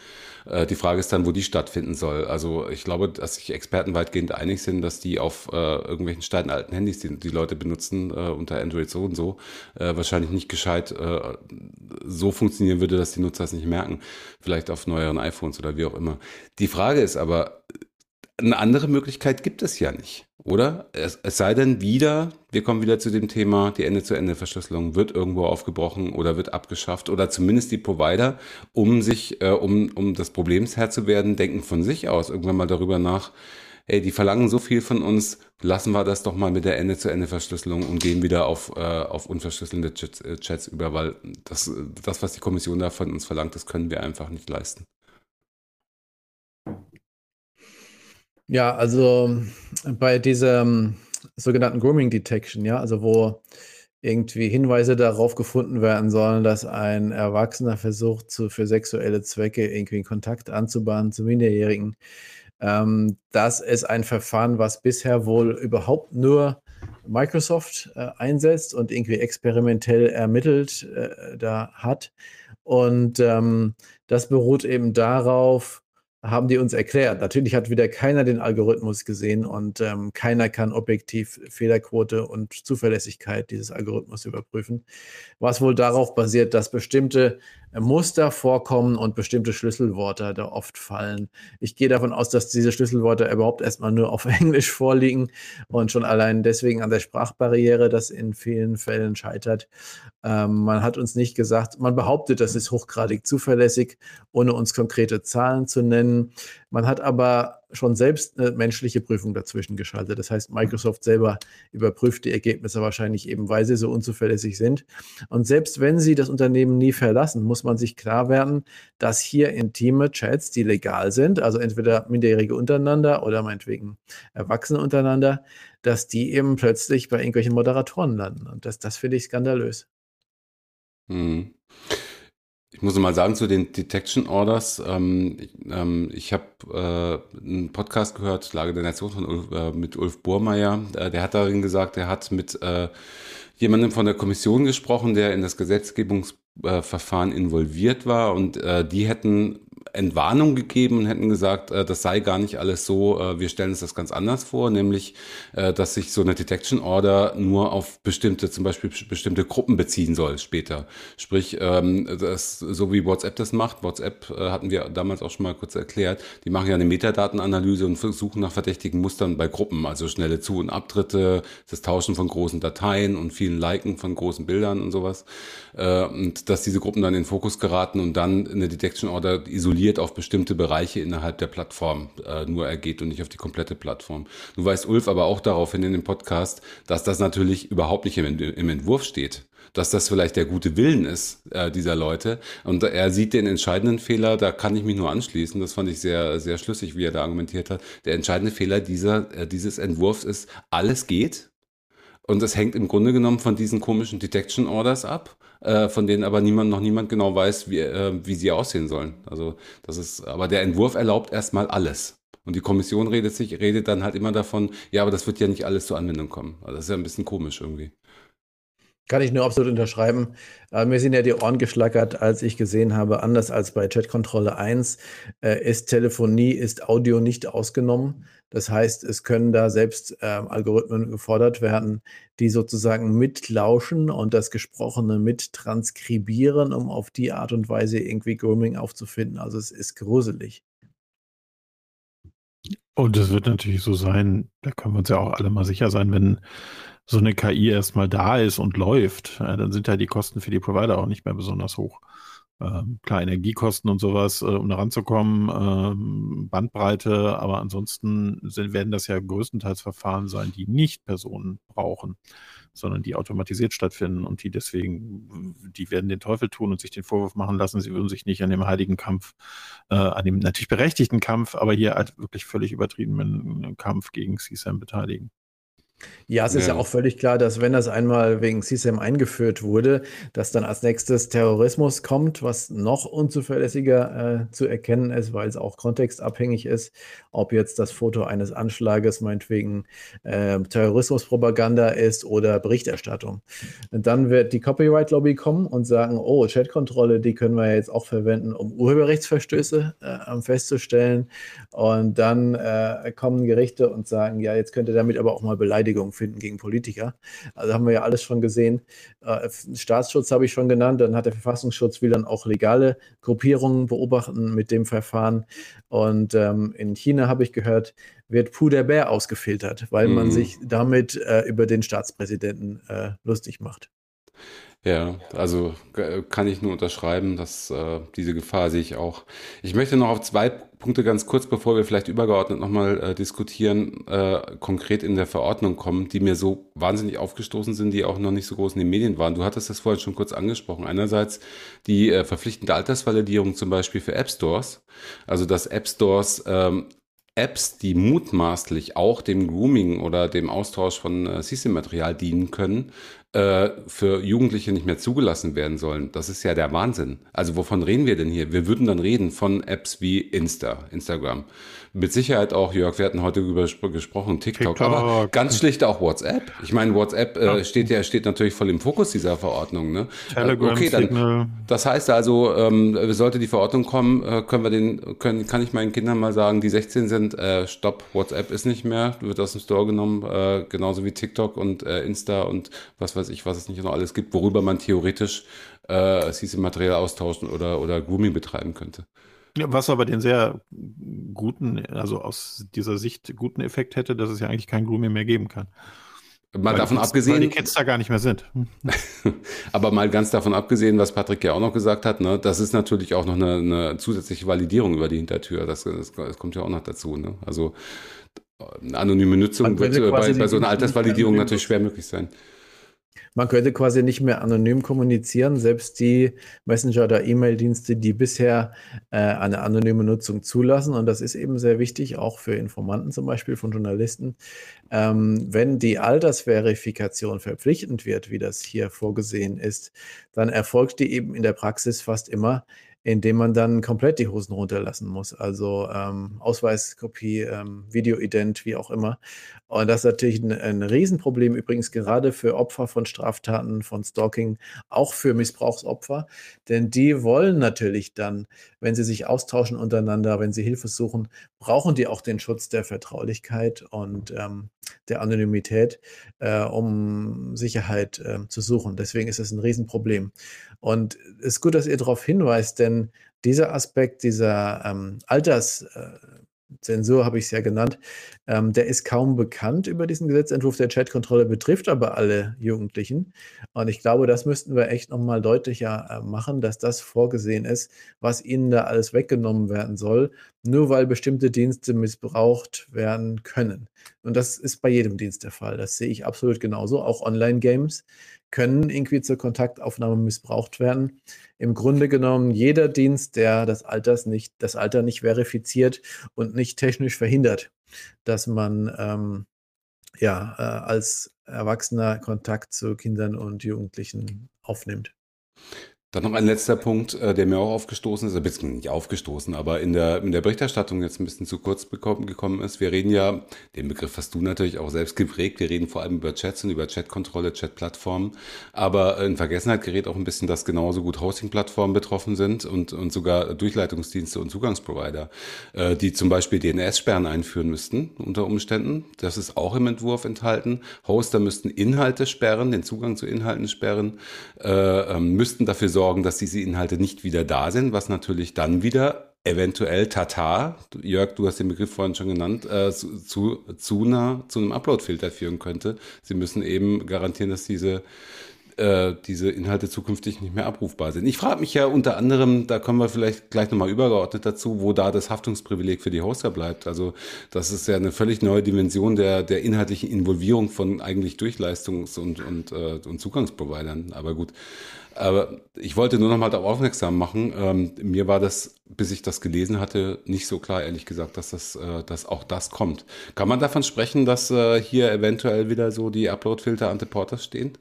Äh, die Frage ist dann, wo die stattfinden soll. Also ich glaube, dass sich Experten weitgehend einig sind, dass die auf äh, irgendwelchen steinalten Handys, die die Leute benutzen, äh, unter Android so und so, wahrscheinlich nicht gescheit so funktionieren würde, dass die Nutzer es nicht merken. Vielleicht auf neueren iPhones oder wie auch immer. Die Frage ist aber, eine andere Möglichkeit gibt es ja nicht, oder? Es, es, sei denn wieder, wir kommen wieder zu dem Thema, die Ende-zu-Ende-Verschlüsselung wird irgendwo aufgebrochen oder wird abgeschafft oder zumindest die Provider, um sich, äh, um, um des Problems Herr zu werden, denken von sich aus irgendwann mal darüber nach, ey, die verlangen so viel von uns, lassen wir das doch mal mit der Ende-zu-Ende-Verschlüsselung und gehen wieder auf, äh, auf unverschlüsselte Chats, äh, Chats über, weil das, das, was die Kommission da von uns verlangt, das können wir einfach nicht leisten. Ja, also bei dieser sogenannten Grooming Detection, ja, also wo irgendwie Hinweise darauf gefunden werden sollen, dass ein Erwachsener versucht, zu, für sexuelle Zwecke irgendwie Kontakt anzubahnen zu Minderjährigen. Ähm, das ist ein Verfahren, was bisher wohl überhaupt nur Microsoft äh, einsetzt und irgendwie experimentell ermittelt äh, da hat. Und ähm, das beruht eben darauf, haben die uns erklärt. Natürlich hat wieder keiner den Algorithmus gesehen und ähm, keiner kann objektiv Fehlerquote und Zuverlässigkeit dieses Algorithmus überprüfen. Was wohl darauf basiert, dass bestimmte Muster vorkommen und bestimmte Schlüsselworte da oft fallen. Ich gehe davon aus, dass diese Schlüsselworte überhaupt erstmal nur auf Englisch vorliegen und schon allein deswegen an der Sprachbarriere, das in vielen Fällen scheitert. Ähm, man hat uns nicht gesagt, man behauptet, das ist hochgradig zuverlässig, ohne uns konkrete Zahlen zu nennen. Man hat aber schon selbst eine menschliche Prüfung dazwischen geschaltet. Das heißt, Microsoft selber überprüft die Ergebnisse wahrscheinlich eben, weil sie so unzuverlässig sind. Und selbst wenn sie das Unternehmen nie verlassen, muss man sich klar werden, dass hier intime Chats, die legal sind, also entweder Minderjährige untereinander oder meinetwegen Erwachsene untereinander, dass die eben plötzlich bei irgendwelchen Moderatoren landen. Und das, das finde ich skandalös. Hm. Ich muss mal sagen zu den Detection Orders. Ähm, ich, ähm, ich habe äh, einen Podcast gehört, Lage der Nation von Ulf, äh, mit Ulf Burmeier. Äh, der hat darin gesagt, er hat mit äh, jemandem von der Kommission gesprochen, der in das Gesetzgebungsverfahren involviert war und äh, die hätten Entwarnung gegeben und hätten gesagt, äh, das sei gar nicht alles so, äh, wir stellen uns das ganz anders vor, nämlich, äh, dass sich so eine Detection Order nur auf bestimmte, zum Beispiel bestimmte Gruppen beziehen soll später. Sprich, ähm, das, so wie WhatsApp das macht, WhatsApp äh, hatten wir damals auch schon mal kurz erklärt, die machen ja eine Metadatenanalyse und suchen nach verdächtigen Mustern bei Gruppen, also schnelle Zu- und Abtritte, das Tauschen von großen Dateien und vielen Liken von großen Bildern und sowas. Äh, und dass diese Gruppen dann in den Fokus geraten und dann eine Detection Order isoliert isoliert auf bestimmte Bereiche innerhalb der Plattform äh, nur ergeht und nicht auf die komplette Plattform. Du weißt Ulf aber auch darauf hin in dem Podcast, dass das natürlich überhaupt nicht im, im Entwurf steht dass das vielleicht der gute Willen ist äh, dieser Leute. Und er sieht den entscheidenden Fehler, da kann ich mich nur anschließen, das fand ich sehr, sehr schlüssig, wie er da argumentiert hat. Der entscheidende Fehler dieser, äh, dieses Entwurfs ist, alles geht. Und das hängt im Grunde genommen von diesen komischen Detection Orders ab äh, von denen aber niemand, noch niemand genau weiß, wie, äh, wie sie aussehen sollen. Also das ist, aber der Entwurf erlaubt erstmal alles. Und die Kommission redet sich, redet dann halt immer davon, ja, aber das wird ja nicht alles zur Anwendung kommen. Also das ist ja ein bisschen komisch irgendwie. Kann ich nur absolut unterschreiben. Äh, mir sind ja die Ohren geschlackert, als ich gesehen habe, anders als bei Chatkontrolle 1 äh, ist Telefonie, ist Audio nicht ausgenommen. Das heißt, es können da selbst äh, Algorithmen gefordert werden, die sozusagen mitlauschen und das Gesprochene mittranskribieren, um auf die Art und Weise irgendwie Grooming aufzufinden. Also es ist gruselig. Und es wird natürlich so sein, da können wir uns ja auch alle mal sicher sein, wenn so eine KI erstmal da ist und läuft, dann sind ja die Kosten für die Provider auch nicht mehr besonders hoch. Ähm, klar, Energiekosten und sowas, äh, um da ranzukommen, ähm, Bandbreite, aber ansonsten sind, werden das ja größtenteils Verfahren sein, die nicht Personen brauchen, sondern die automatisiert stattfinden und die deswegen, die werden den Teufel tun und sich den Vorwurf machen lassen, sie würden sich nicht an dem heiligen Kampf, äh, an dem natürlich berechtigten Kampf, aber hier halt wirklich völlig übertriebenen Kampf gegen CSAM beteiligen. Ja, es ist ja. ja auch völlig klar, dass wenn das einmal wegen CSAM eingeführt wurde, dass dann als nächstes Terrorismus kommt, was noch unzuverlässiger äh, zu erkennen ist, weil es auch kontextabhängig ist, ob jetzt das Foto eines Anschlages meinetwegen äh, Terrorismuspropaganda ist oder Berichterstattung. Und dann wird die Copyright-Lobby kommen und sagen, oh, Chatkontrolle, die können wir jetzt auch verwenden, um Urheberrechtsverstöße äh, festzustellen. Und dann äh, kommen Gerichte und sagen, ja, jetzt könnt ihr damit aber auch mal beleidigen Beleidigung finden gegen Politiker. Also haben wir ja alles schon gesehen. Äh, Staatsschutz habe ich schon genannt. Dann hat der Verfassungsschutz will dann auch legale Gruppierungen beobachten mit dem Verfahren. Und ähm, in China habe ich gehört, wird Puder ausgefiltert, weil mhm. man sich damit äh, über den Staatspräsidenten äh, lustig macht. Ja, also kann ich nur unterschreiben, dass äh, diese Gefahr sehe ich auch. Ich möchte noch auf zwei Punkte ganz kurz, bevor wir vielleicht übergeordnet nochmal äh, diskutieren, äh, konkret in der Verordnung kommen, die mir so wahnsinnig aufgestoßen sind, die auch noch nicht so groß in den Medien waren. Du hattest das vorhin schon kurz angesprochen. Einerseits die äh, verpflichtende Altersvalidierung zum Beispiel für App Stores, also dass App Stores ähm, Apps, die mutmaßlich auch dem Grooming oder dem Austausch von äh, CC-Material dienen können, äh, für Jugendliche nicht mehr zugelassen werden sollen. Das ist ja der Wahnsinn. Also wovon reden wir denn hier? Wir würden dann reden von Apps wie Insta, Instagram. Mit Sicherheit auch, Jörg, wir hatten heute darüber gesprochen, TikTok, TikTok, aber ganz schlicht auch WhatsApp. Ich meine, WhatsApp äh, steht ja steht natürlich voll im Fokus dieser Verordnung. Ne? Telegram, okay, dann, Signal. das heißt also, ähm, sollte die Verordnung kommen, äh, können wir den, können, kann ich meinen Kindern mal sagen, die 16 sind, äh, stopp, WhatsApp ist nicht mehr, wird aus dem Store genommen, äh, genauso wie TikTok und äh, Insta und was weiß ich, was es nicht noch alles gibt, worüber man theoretisch äh, CC-Material austauschen oder, oder Grooming betreiben könnte. Was aber den sehr guten, also aus dieser Sicht guten Effekt hätte, dass es ja eigentlich kein Grooming mehr geben kann. Mal weil davon abgesehen. Weil die Kids da gar nicht mehr sind. aber mal ganz davon abgesehen, was Patrick ja auch noch gesagt hat, ne, das ist natürlich auch noch eine, eine zusätzliche Validierung über die Hintertür. Das, das, das kommt ja auch noch dazu. Ne? Also eine anonyme Nutzung wird bei, bei so einer Altersvalidierung natürlich schwer möglich sein. Man könnte quasi nicht mehr anonym kommunizieren. Selbst die Messenger- oder E-Mail-Dienste, die bisher äh, eine anonyme Nutzung zulassen, und das ist eben sehr wichtig, auch für Informanten zum Beispiel von Journalisten, ähm, wenn die Altersverifikation verpflichtend wird, wie das hier vorgesehen ist, dann erfolgt die eben in der Praxis fast immer indem man dann komplett die Hosen runterlassen muss. Also ähm, Ausweiskopie, ähm, Videoident, wie auch immer. Und das ist natürlich ein, ein Riesenproblem, übrigens gerade für Opfer von Straftaten, von Stalking, auch für Missbrauchsopfer. Denn die wollen natürlich dann, wenn sie sich austauschen untereinander, wenn sie Hilfe suchen, brauchen die auch den Schutz der Vertraulichkeit und ähm, der Anonymität, äh, um Sicherheit äh, zu suchen. Deswegen ist es ein Riesenproblem. Und es ist gut, dass ihr darauf hinweist, denn dieser Aspekt dieser ähm, Alterszensur, habe ich es ja genannt, ähm, der ist kaum bekannt über diesen Gesetzentwurf. Der Chatkontrolle betrifft aber alle Jugendlichen. Und ich glaube, das müssten wir echt nochmal deutlicher äh, machen, dass das vorgesehen ist, was ihnen da alles weggenommen werden soll, nur weil bestimmte Dienste missbraucht werden können. Und das ist bei jedem Dienst der Fall. Das sehe ich absolut genauso. Auch Online-Games können irgendwie zur Kontaktaufnahme missbraucht werden. Im Grunde genommen jeder Dienst, der das, Alters nicht, das Alter nicht verifiziert und nicht technisch verhindert, dass man ähm, ja, äh, als Erwachsener Kontakt zu Kindern und Jugendlichen aufnimmt. Dann noch ein letzter Punkt, äh, der mir auch aufgestoßen ist, ein bisschen nicht aufgestoßen, aber in der, in der Berichterstattung jetzt ein bisschen zu kurz bekommen, gekommen ist. Wir reden ja, den Begriff hast du natürlich auch selbst geprägt, wir reden vor allem über Chats und über Chatkontrolle, Chatplattformen, aber in Vergessenheit gerät auch ein bisschen, dass genauso gut Hosting-Plattformen betroffen sind und, und sogar Durchleitungsdienste und Zugangsprovider, äh, die zum Beispiel DNS-Sperren einführen müssten unter Umständen. Das ist auch im Entwurf enthalten. Hoster müssten Inhalte sperren, den Zugang zu Inhalten sperren, äh, ähm, müssten dafür sorgen, sorgen, dass diese Inhalte nicht wieder da sind, was natürlich dann wieder eventuell Tata, Jörg, du hast den Begriff vorhin schon genannt, äh, zu, zu, einer, zu einem Upload-Filter führen könnte. Sie müssen eben garantieren, dass diese äh, diese Inhalte zukünftig nicht mehr abrufbar sind. Ich frage mich ja unter anderem, da kommen wir vielleicht gleich nochmal übergeordnet dazu, wo da das Haftungsprivileg für die Hoster bleibt. Also das ist ja eine völlig neue Dimension der, der inhaltlichen Involvierung von eigentlich Durchleistungs- und, und, äh, und Zugangsprovidern. Aber gut, aber ich wollte nur noch mal darauf aufmerksam machen. Ähm, mir war das, bis ich das gelesen hatte, nicht so klar, ehrlich gesagt, dass das, äh, dass auch das kommt. Kann man davon sprechen, dass äh, hier eventuell wieder so die Upload-Filter ante Porters stehen?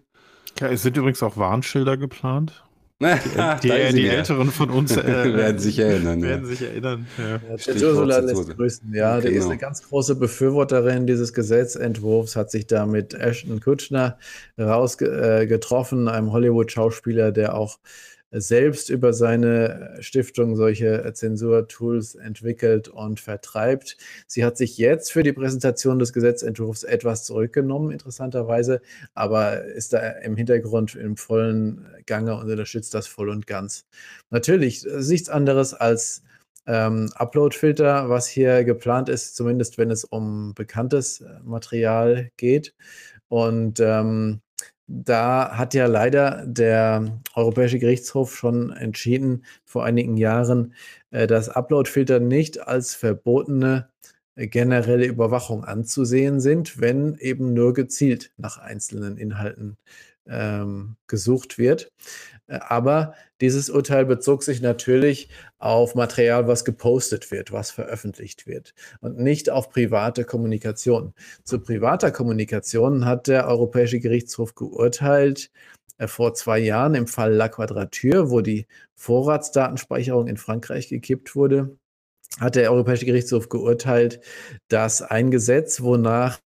Ja, es sind übrigens auch Warnschilder geplant. Die, die, die Älteren von uns äh, werden sich erinnern. Werden ja. sich erinnern. Ja. Ja, Ursula lässt grüßen. Ja, okay, die ist eine ganz große Befürworterin dieses Gesetzentwurfs, hat sich da mit Ashton Kutcher rausgetroffen, äh, einem Hollywood-Schauspieler, der auch selbst über seine Stiftung solche Zensurtools entwickelt und vertreibt. Sie hat sich jetzt für die Präsentation des Gesetzentwurfs etwas zurückgenommen, interessanterweise, aber ist da im Hintergrund im vollen Gange und unterstützt das voll und ganz. Natürlich nichts anderes als ähm, Upload-Filter, was hier geplant ist, zumindest wenn es um bekanntes Material geht. Und ähm, da hat ja leider der Europäische Gerichtshof schon entschieden vor einigen Jahren, äh, dass Uploadfilter nicht als verbotene äh, generelle Überwachung anzusehen sind, wenn eben nur gezielt nach einzelnen Inhalten ähm, gesucht wird. Äh, aber dieses Urteil bezog sich natürlich auf Material, was gepostet wird, was veröffentlicht wird und nicht auf private Kommunikation. Zu privater Kommunikation hat der Europäische Gerichtshof geurteilt äh, vor zwei Jahren im Fall La Quadrature, wo die Vorratsdatenspeicherung in Frankreich gekippt wurde, hat der Europäische Gerichtshof geurteilt, dass ein Gesetz, wonach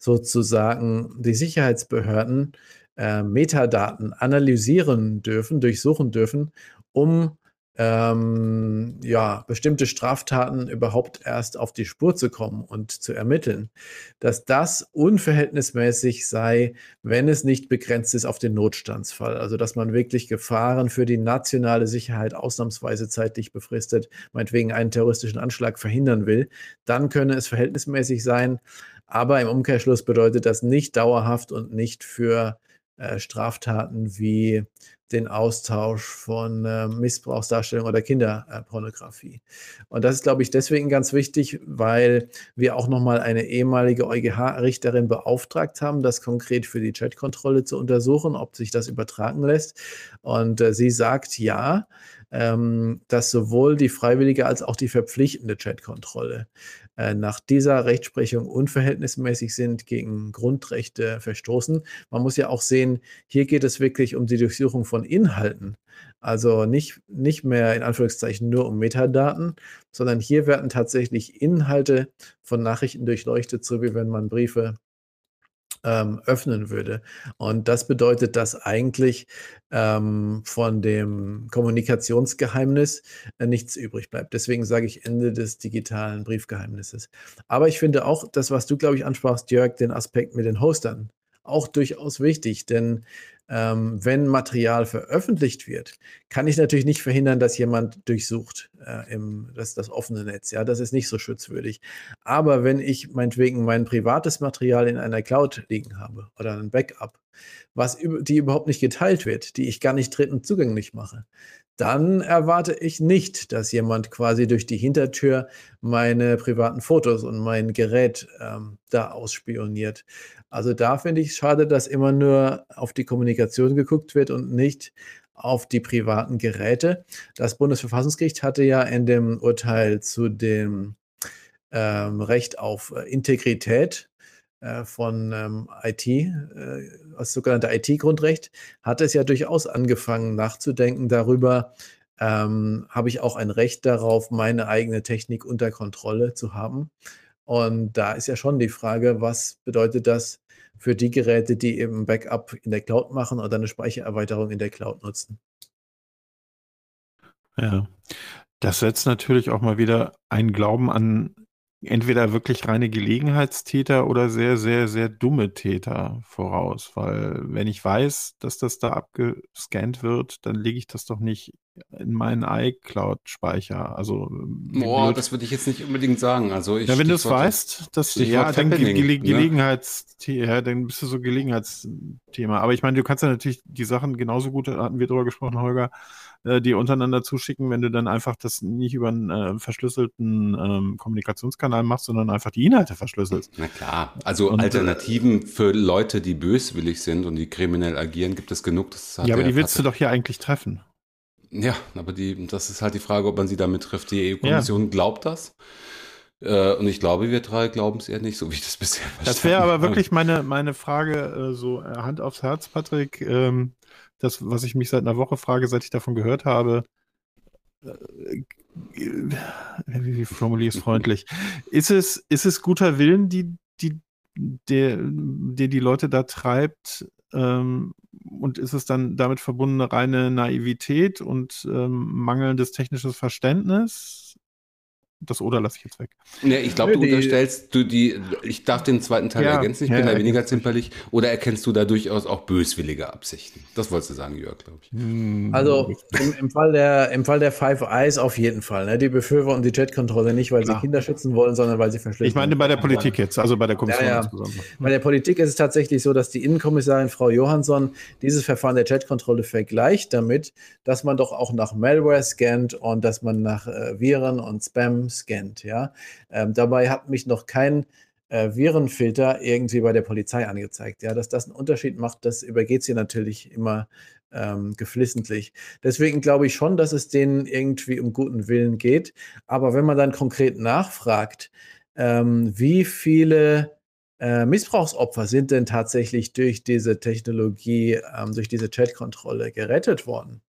sozusagen die Sicherheitsbehörden äh, Metadaten analysieren dürfen, durchsuchen dürfen, um ähm, ja, bestimmte Straftaten überhaupt erst auf die Spur zu kommen und zu ermitteln, dass das unverhältnismäßig sei, wenn es nicht begrenzt ist auf den Notstandsfall. Also dass man wirklich Gefahren für die nationale Sicherheit ausnahmsweise zeitlich befristet, meinetwegen einen terroristischen Anschlag verhindern will, dann könne es verhältnismäßig sein. Aber im Umkehrschluss bedeutet das nicht dauerhaft und nicht für äh, Straftaten wie den Austausch von äh, Missbrauchsdarstellung oder Kinderpornografie. Und das ist, glaube ich, deswegen ganz wichtig, weil wir auch nochmal eine ehemalige EuGH-Richterin beauftragt haben, das konkret für die Chatkontrolle zu untersuchen, ob sich das übertragen lässt. Und äh, sie sagt ja, ähm, dass sowohl die freiwillige als auch die verpflichtende Chatkontrolle nach dieser Rechtsprechung unverhältnismäßig sind, gegen Grundrechte verstoßen. Man muss ja auch sehen, hier geht es wirklich um die Durchsuchung von Inhalten. Also nicht, nicht mehr in Anführungszeichen nur um Metadaten, sondern hier werden tatsächlich Inhalte von Nachrichten durchleuchtet, so wie wenn man Briefe ähm, öffnen würde. Und das bedeutet, dass eigentlich ähm, von dem Kommunikationsgeheimnis äh, nichts übrig bleibt. Deswegen sage ich Ende des digitalen Briefgeheimnisses. Aber ich finde auch das, was du, glaube ich, ansprachst, Jörg, den Aspekt mit den Hostern, auch durchaus wichtig, denn ähm, wenn Material veröffentlicht wird, kann ich natürlich nicht verhindern, dass jemand durchsucht äh, im, das, das offene Netz. Ja, das ist nicht so schutzwürdig. Aber wenn ich meinetwegen mein privates Material in einer Cloud liegen habe oder ein Backup, was die überhaupt nicht geteilt wird, die ich gar nicht dritten zugänglich mache, dann erwarte ich nicht, dass jemand quasi durch die Hintertür meine privaten Fotos und mein Gerät ähm, da ausspioniert. Also da finde ich es schade, dass immer nur auf die Kommunikation geguckt wird und nicht auf die privaten Geräte. Das Bundesverfassungsgericht hatte ja in dem Urteil zu dem ähm, Recht auf äh, Integrität von ähm, IT, äh, als sogenannte IT-Grundrecht, hat es ja durchaus angefangen nachzudenken darüber, ähm, habe ich auch ein Recht darauf, meine eigene Technik unter Kontrolle zu haben. Und da ist ja schon die Frage, was bedeutet das für die Geräte, die eben Backup in der Cloud machen oder eine Speichererweiterung in der Cloud nutzen. Ja, das setzt natürlich auch mal wieder einen Glauben an entweder wirklich reine Gelegenheitstäter oder sehr, sehr, sehr dumme Täter voraus. Weil wenn ich weiß, dass das da abgescannt wird, dann lege ich das doch nicht in meinen iCloud-Speicher. Also Boah, das würde ich jetzt nicht unbedingt sagen. Also ich ja, wenn du es weißt, das ja, dann Ge Ge Gelegenheitsthema, ja, dann bist du so Gelegenheitsthema. Aber ich meine, du kannst ja natürlich die Sachen genauso gut, da hatten wir drüber gesprochen, Holger, äh, die untereinander zuschicken, wenn du dann einfach das nicht über einen äh, verschlüsselten ähm, Kommunikationskanal machst, sondern einfach die Inhalte verschlüsselst. Na klar, also und, äh, Alternativen für Leute, die böswillig sind und die kriminell agieren, gibt es genug. ja, aber die willst du doch hier eigentlich treffen. Ja, aber die, das ist halt die Frage, ob man sie damit trifft. Die EU-Kommission ja. glaubt das. Äh, und ich glaube, wir drei glauben es eher nicht, so wie ich das bisher verstanden. Das wäre aber wirklich meine, meine Frage, äh, so Hand aufs Herz, Patrick. Ähm, das, was ich mich seit einer Woche frage, seit ich davon gehört habe, äh, wie, wie formuliere ich es freundlich? Ist es, ist es guter Willen, die, die, der, der die Leute da treibt? Ähm, und ist es dann damit verbundene reine Naivität und ähm, mangelndes technisches Verständnis? Das oder lasse ich jetzt weg. Nee, ich glaube, du unterstellst, du die, ich darf den zweiten Teil ja, ergänzen, ich ja, bin da weniger zimperlich. Oder erkennst du da durchaus auch böswillige Absichten? Das wolltest du sagen, Jörg, glaube ich. Hm. Also im, im, Fall der, im Fall der Five Eyes auf jeden Fall. Ne? Die befürworten die Chatkontrolle nicht, weil sie ja. Kinder schützen wollen, sondern weil sie verschlüsseln. Ich meine bei der Politik jetzt, also bei der Kommission ja, insbesondere. Bei der Politik ist es tatsächlich so, dass die Innenkommissarin Frau Johansson dieses Verfahren der Chatkontrolle vergleicht damit, dass man doch auch nach Malware scannt und dass man nach äh, Viren und Spam scannt. Ja? Ähm, dabei hat mich noch kein äh, Virenfilter irgendwie bei der Polizei angezeigt. Ja, dass das einen Unterschied macht, das übergeht sie natürlich immer ähm, geflissentlich. Deswegen glaube ich schon, dass es denen irgendwie um guten Willen geht. Aber wenn man dann konkret nachfragt, ähm, wie viele äh, Missbrauchsopfer sind denn tatsächlich durch diese Technologie, ähm, durch diese Chatkontrolle gerettet worden?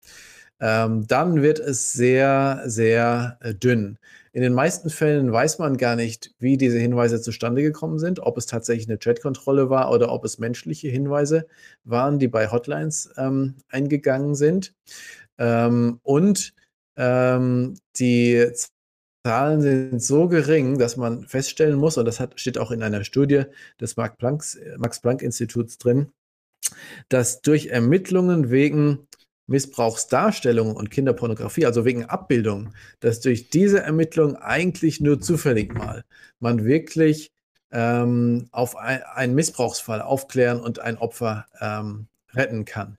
ähm, dann wird es sehr, sehr äh, dünn. In den meisten Fällen weiß man gar nicht, wie diese Hinweise zustande gekommen sind, ob es tatsächlich eine Chatkontrolle war oder ob es menschliche Hinweise waren, die bei Hotlines ähm, eingegangen sind. Ähm, und ähm, die Zahlen sind so gering, dass man feststellen muss, und das hat, steht auch in einer Studie des Max-Planck-Instituts drin, dass durch Ermittlungen wegen Missbrauchsdarstellung und Kinderpornografie, also wegen Abbildung, dass durch diese Ermittlung eigentlich nur zufällig mal man wirklich ähm, auf ein, einen Missbrauchsfall aufklären und ein Opfer ähm, retten kann.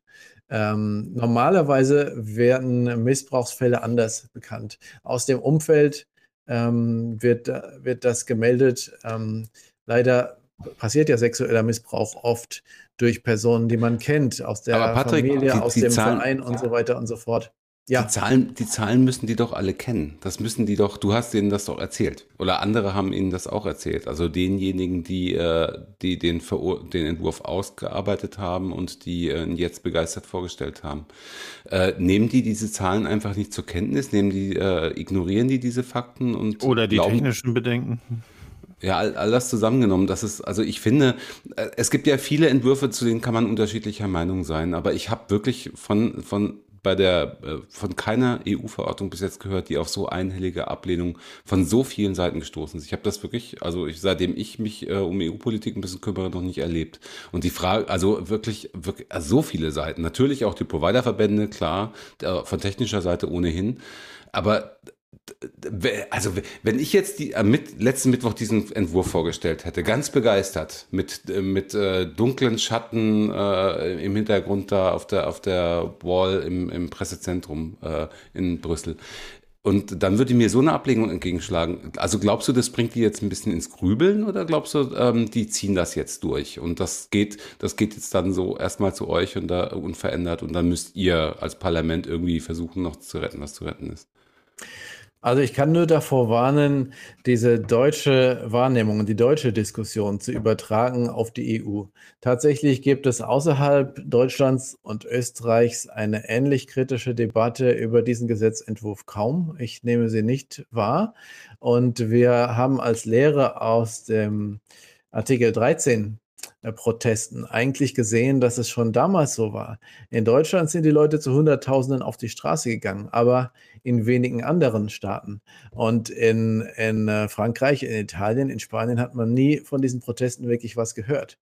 Ähm, normalerweise werden Missbrauchsfälle anders bekannt. Aus dem Umfeld ähm, wird, wird das gemeldet. Ähm, leider passiert ja sexueller Missbrauch oft durch Personen, die man kennt, aus der Patrick, Familie, die, aus die dem Zahlen, Verein und so weiter und so fort. Ja. Die Zahlen, die Zahlen müssen die doch alle kennen. Das müssen die doch, du hast denen das doch erzählt. Oder andere haben ihnen das auch erzählt. Also denjenigen, die, äh, die den, den Entwurf ausgearbeitet haben und die äh, jetzt begeistert vorgestellt haben. Äh, nehmen die diese Zahlen einfach nicht zur Kenntnis? Nehmen die, äh, ignorieren die diese Fakten und Oder die glauben, technischen Bedenken? Ja, all, all das zusammengenommen, das ist, also ich finde, äh, es gibt ja viele Entwürfe, zu denen kann man unterschiedlicher Meinung sein, aber ich habe wirklich von, von bei der äh, von keiner EU-Verordnung bis jetzt gehört, die auf so einhellige Ablehnung von so vielen Seiten gestoßen ist. Ich habe das wirklich, also ich, seitdem ich mich äh, um EU-Politik ein bisschen kümmere, noch nicht erlebt. Und die Frage, also wirklich, wirklich also so viele Seiten. Natürlich auch die Providerverbände, klar, von technischer Seite ohnehin. Aber also wenn ich jetzt die, mit, letzten Mittwoch diesen Entwurf vorgestellt hätte, ganz begeistert, mit, äh, mit äh, dunklen Schatten äh, im Hintergrund da auf der, auf der Wall im, im Pressezentrum äh, in Brüssel. Und dann würde mir so eine Ablehnung entgegenschlagen. Also glaubst du, das bringt die jetzt ein bisschen ins Grübeln oder glaubst du, ähm, die ziehen das jetzt durch? Und das geht, das geht jetzt dann so erstmal zu euch und da unverändert und dann müsst ihr als Parlament irgendwie versuchen, noch zu retten, was zu retten ist. Also ich kann nur davor warnen, diese deutsche Wahrnehmung und die deutsche Diskussion zu übertragen auf die EU. Tatsächlich gibt es außerhalb Deutschlands und Österreichs eine ähnlich kritische Debatte über diesen Gesetzentwurf kaum. Ich nehme sie nicht wahr. Und wir haben als Lehre aus dem Artikel 13 äh, Protesten eigentlich gesehen, dass es schon damals so war. In Deutschland sind die Leute zu Hunderttausenden auf die Straße gegangen, aber in wenigen anderen Staaten. Und in, in äh, Frankreich, in Italien, in Spanien hat man nie von diesen Protesten wirklich was gehört.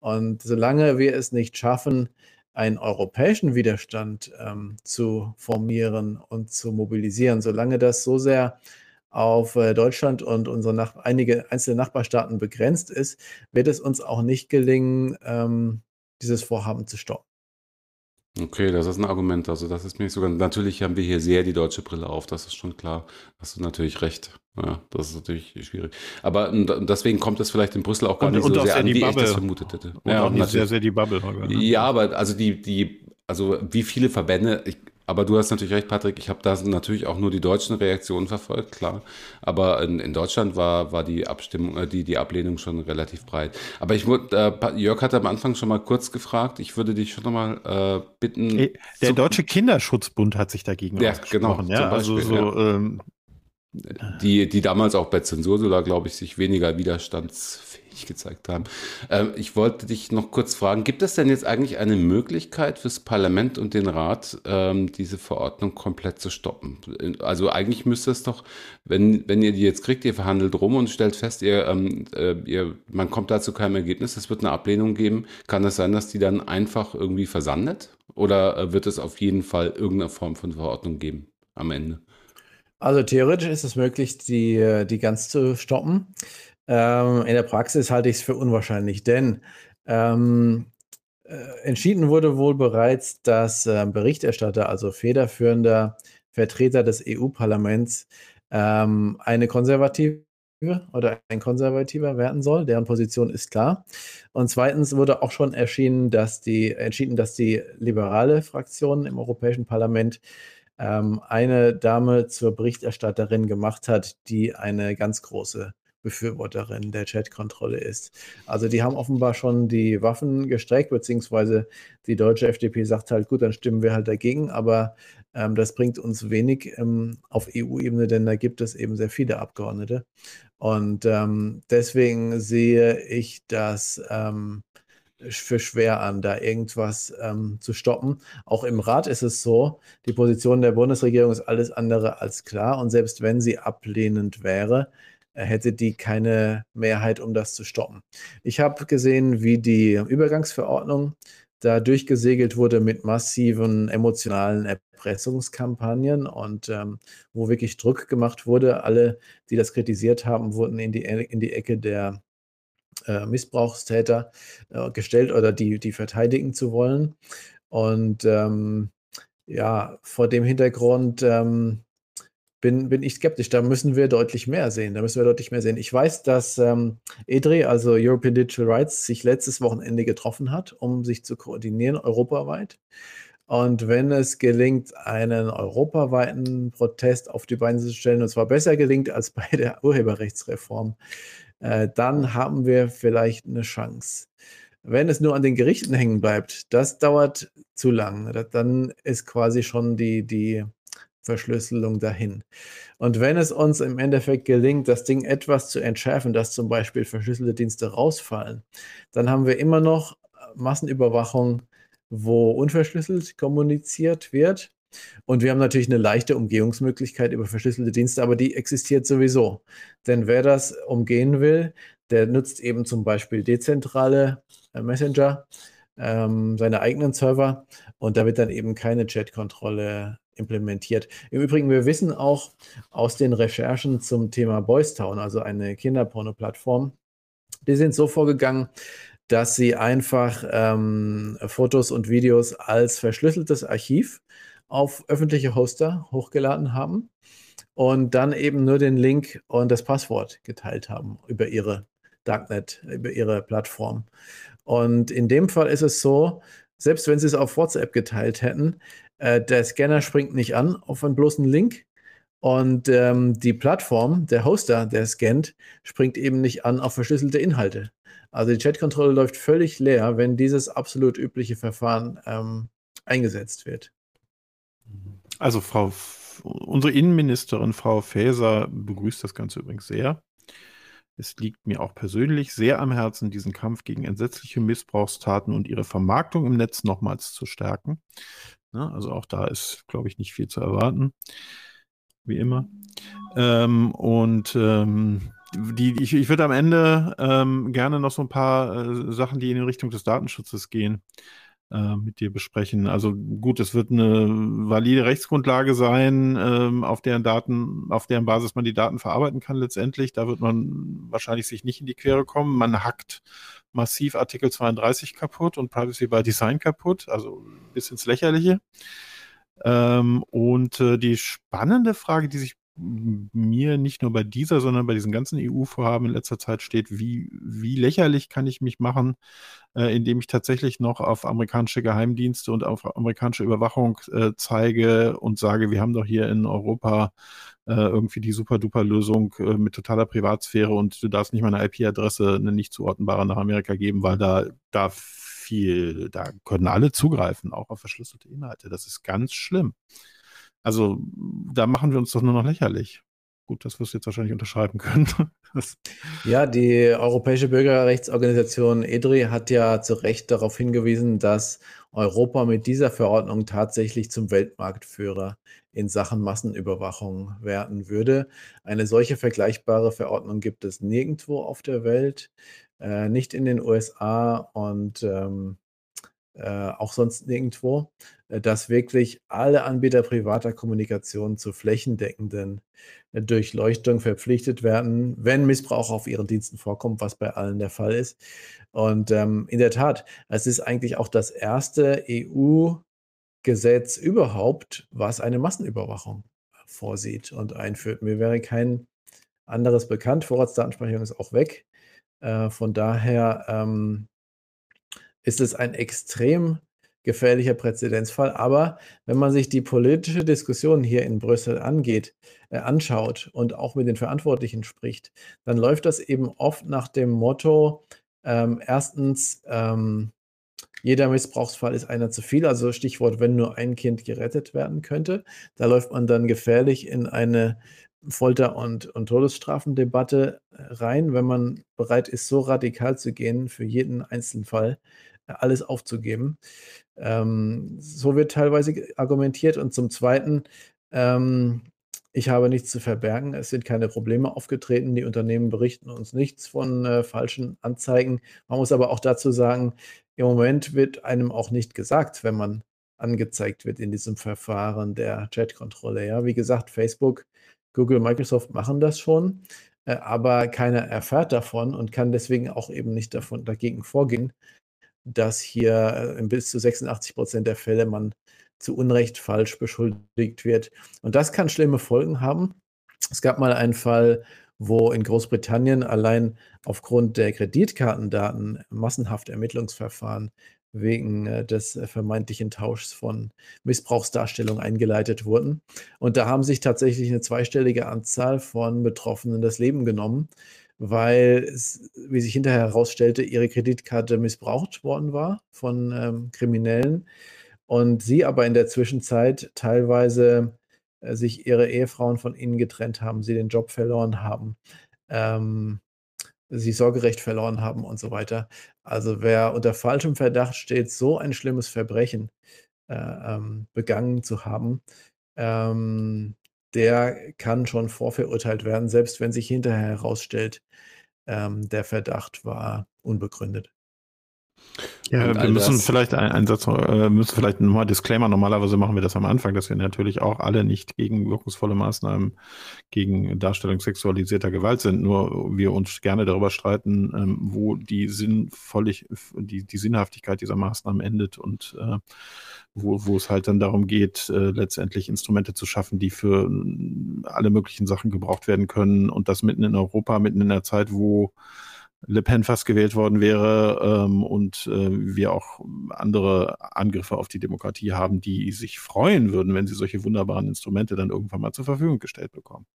Und solange wir es nicht schaffen, einen europäischen Widerstand ähm, zu formieren und zu mobilisieren, solange das so sehr auf äh, Deutschland und unsere Nach einige einzelne Nachbarstaaten begrenzt ist, wird es uns auch nicht gelingen, ähm, dieses Vorhaben zu stoppen. Okay, das ist ein Argument. Also das ist mir sogar. Natürlich haben wir hier sehr die deutsche Brille auf. Das ist schon klar. Hast du natürlich recht. Ja, das ist natürlich schwierig. Aber deswegen kommt es vielleicht in Brüssel auch gar und, nicht so sehr an, wie Bubble. ich das vermutet hätte. Und ja, auch nicht sehr, sehr die Bubble. Ne? Ja, aber also die, die, also wie viele Verbände, ich, aber du hast natürlich recht, Patrick. Ich habe da natürlich auch nur die deutschen Reaktionen verfolgt, klar. Aber in, in Deutschland war, war die Abstimmung, äh, die, die Ablehnung schon relativ breit. Aber ich wurde, äh, Jörg hat am Anfang schon mal kurz gefragt. Ich würde dich schon nochmal äh, bitten. Der Deutsche Kinderschutzbund hat sich dagegen ja, genau, ja, also Beispiel, also so, ja. ähm, die, die damals auch bei Zensursula, glaube ich, sich weniger widerstands nicht gezeigt haben. Ähm, ich wollte dich noch kurz fragen, gibt es denn jetzt eigentlich eine Möglichkeit fürs Parlament und den Rat, ähm, diese Verordnung komplett zu stoppen? Also eigentlich müsste es doch, wenn, wenn ihr die jetzt kriegt, ihr verhandelt rum und stellt fest, ihr, ähm, äh, ihr, man kommt da zu keinem Ergebnis, es wird eine Ablehnung geben. Kann es das sein, dass die dann einfach irgendwie versandet? Oder äh, wird es auf jeden Fall irgendeine Form von Verordnung geben am Ende? Also theoretisch ist es möglich, die, äh, die ganz zu stoppen. Ähm, in der Praxis halte ich es für unwahrscheinlich, denn ähm, äh, entschieden wurde wohl bereits, dass äh, Berichterstatter, also federführender Vertreter des EU-Parlaments, ähm, eine konservative oder ein konservativer werden soll. Deren Position ist klar. Und zweitens wurde auch schon erschienen, dass die, entschieden, dass die liberale Fraktion im Europäischen Parlament ähm, eine Dame zur Berichterstatterin gemacht hat, die eine ganz große Befürworterin der Chatkontrolle ist. Also die haben offenbar schon die Waffen gestreckt, beziehungsweise die deutsche FDP sagt halt, gut, dann stimmen wir halt dagegen, aber ähm, das bringt uns wenig ähm, auf EU-Ebene, denn da gibt es eben sehr viele Abgeordnete. Und ähm, deswegen sehe ich das ähm, für schwer an, da irgendwas ähm, zu stoppen. Auch im Rat ist es so, die Position der Bundesregierung ist alles andere als klar. Und selbst wenn sie ablehnend wäre, hätte die keine Mehrheit, um das zu stoppen. Ich habe gesehen, wie die Übergangsverordnung da durchgesegelt wurde mit massiven emotionalen Erpressungskampagnen und ähm, wo wirklich Druck gemacht wurde. Alle, die das kritisiert haben, wurden in die, in die Ecke der äh, Missbrauchstäter äh, gestellt oder die, die verteidigen zu wollen. Und ähm, ja, vor dem Hintergrund ähm, bin, bin ich skeptisch. Da müssen wir deutlich mehr sehen. Da müssen wir deutlich mehr sehen. Ich weiß, dass ähm, EDRI, also European Digital Rights, sich letztes Wochenende getroffen hat, um sich zu koordinieren europaweit. Und wenn es gelingt, einen europaweiten Protest auf die Beine zu stellen, und zwar besser gelingt als bei der Urheberrechtsreform, äh, dann haben wir vielleicht eine Chance. Wenn es nur an den Gerichten hängen bleibt, das dauert zu lang. Dann ist quasi schon die, die Verschlüsselung dahin. Und wenn es uns im Endeffekt gelingt, das Ding etwas zu entschärfen, dass zum Beispiel verschlüsselte Dienste rausfallen, dann haben wir immer noch Massenüberwachung, wo unverschlüsselt kommuniziert wird. Und wir haben natürlich eine leichte Umgehungsmöglichkeit über verschlüsselte Dienste, aber die existiert sowieso. Denn wer das umgehen will, der nutzt eben zum Beispiel dezentrale äh, Messenger, ähm, seine eigenen Server und da wird dann eben keine Chat-Kontrolle implementiert. Im Übrigen, wir wissen auch aus den Recherchen zum Thema Boys Town, also eine Kinderporno-Plattform, die sind so vorgegangen, dass sie einfach ähm, Fotos und Videos als verschlüsseltes Archiv auf öffentliche Hoster hochgeladen haben und dann eben nur den Link und das Passwort geteilt haben über ihre Darknet, über ihre Plattform. Und in dem Fall ist es so, selbst wenn sie es auf WhatsApp geteilt hätten, äh, der Scanner springt nicht an auf einen bloßen Link. Und ähm, die Plattform, der Hoster, der scannt, springt eben nicht an auf verschlüsselte Inhalte. Also die Chatkontrolle läuft völlig leer, wenn dieses absolut übliche Verfahren ähm, eingesetzt wird. Also Frau, unsere Innenministerin Frau Faeser begrüßt das Ganze übrigens sehr. Es liegt mir auch persönlich sehr am Herzen, diesen Kampf gegen entsetzliche Missbrauchstaten und ihre Vermarktung im Netz nochmals zu stärken. Ne? Also auch da ist, glaube ich, nicht viel zu erwarten. Wie immer. Ähm, und ähm, die, ich, ich würde am Ende ähm, gerne noch so ein paar äh, Sachen, die in Richtung des Datenschutzes gehen, äh, mit dir besprechen. Also gut, es wird eine valide Rechtsgrundlage sein, ähm, auf deren Daten, auf deren Basis man die Daten verarbeiten kann letztendlich. Da wird man wahrscheinlich sich nicht in die Quere kommen. Man hackt massiv Artikel 32 kaputt und Privacy by Design kaputt, also bis ins Lächerliche. Ähm, und äh, die spannende Frage, die sich mir nicht nur bei dieser, sondern bei diesen ganzen EU-Vorhaben in letzter Zeit steht, wie, wie lächerlich kann ich mich machen, äh, indem ich tatsächlich noch auf amerikanische Geheimdienste und auf amerikanische Überwachung äh, zeige und sage, wir haben doch hier in Europa äh, irgendwie die super-duper-Lösung äh, mit totaler Privatsphäre und du darfst nicht mal eine IP-Adresse, eine nicht zuordnenbare nach Amerika geben, weil da, da viel, da können alle zugreifen, auch auf verschlüsselte Inhalte. Das ist ganz schlimm. Also da machen wir uns doch nur noch lächerlich. Gut, das wirst du jetzt wahrscheinlich unterschreiben können. ja, die Europäische Bürgerrechtsorganisation EDRI hat ja zu Recht darauf hingewiesen, dass Europa mit dieser Verordnung tatsächlich zum Weltmarktführer in Sachen Massenüberwachung werden würde. Eine solche vergleichbare Verordnung gibt es nirgendwo auf der Welt, äh, nicht in den USA und ähm, äh, auch sonst nirgendwo, äh, dass wirklich alle Anbieter privater Kommunikation zu flächendeckenden äh, Durchleuchtung verpflichtet werden, wenn Missbrauch auf ihren Diensten vorkommt, was bei allen der Fall ist. Und ähm, in der Tat, es ist eigentlich auch das erste EU-Gesetz überhaupt, was eine Massenüberwachung vorsieht und einführt. Mir wäre kein anderes bekannt. Vorratsdatenspeicherung ist auch weg. Äh, von daher ähm, ist es ein extrem gefährlicher Präzedenzfall. Aber wenn man sich die politische Diskussion hier in Brüssel angeht, äh, anschaut und auch mit den Verantwortlichen spricht, dann läuft das eben oft nach dem Motto, ähm, erstens, ähm, jeder Missbrauchsfall ist einer zu viel, also Stichwort, wenn nur ein Kind gerettet werden könnte. Da läuft man dann gefährlich in eine Folter- und, und Todesstrafendebatte äh, rein, wenn man bereit ist, so radikal zu gehen für jeden einzelnen Fall, alles aufzugeben. Ähm, so wird teilweise argumentiert. Und zum Zweiten, ähm, ich habe nichts zu verbergen. Es sind keine Probleme aufgetreten. Die Unternehmen berichten uns nichts von äh, falschen Anzeigen. Man muss aber auch dazu sagen, im Moment wird einem auch nicht gesagt, wenn man angezeigt wird in diesem Verfahren der Chatkontrolle. Ja, wie gesagt, Facebook, Google, Microsoft machen das schon. äh, aber keiner erfährt davon und kann deswegen auch eben nicht davon dagegen vorgehen, dass hier in bis zu 86 Prozent der Fälle man zu Unrecht falsch beschuldigt wird. Und das kann schlimme Folgen haben. Es gab mal einen Fall, wo in Großbritannien allein aufgrund der Kreditkartendaten massenhaft Ermittlungsverfahren wegen äh, des äh, vermeintlichen Tauschs von Missbrauchsdarstellungen eingeleitet wurden. Und da haben sich tatsächlich eine zweistellige Anzahl von Betroffenen das Leben genommen, weil es, wie sich hinterher herausstellte, ihre Kreditkarte missbraucht worden war von ähm, Kriminellen und sie aber in der Zwischenzeit teilweise äh, sich ihre Ehefrauen von ihnen getrennt haben, sie den Job verloren haben. Ähm, sie Sorgerecht verloren haben und so weiter. Also wer unter falschem Verdacht steht, so ein schlimmes Verbrechen äh, ähm, begangen zu haben, ähm, der kann schon vorverurteilt werden, selbst wenn sich hinterher herausstellt, ähm, der Verdacht war unbegründet. Ja, wir müssen vielleicht einen Satz, äh, müssen vielleicht nochmal Disclaimer. Normalerweise machen wir das am Anfang, dass wir natürlich auch alle nicht gegen wirkungsvolle Maßnahmen gegen Darstellung sexualisierter Gewalt sind. Nur wir uns gerne darüber streiten, ähm, wo die sinnvollig, die, die Sinnhaftigkeit dieser Maßnahmen endet und äh, wo, wo es halt dann darum geht, äh, letztendlich Instrumente zu schaffen, die für alle möglichen Sachen gebraucht werden können und das mitten in Europa, mitten in der Zeit, wo Le Pen fast gewählt worden wäre ähm, und äh, wir auch andere Angriffe auf die Demokratie haben, die sich freuen würden, wenn sie solche wunderbaren Instrumente dann irgendwann mal zur Verfügung gestellt bekommen.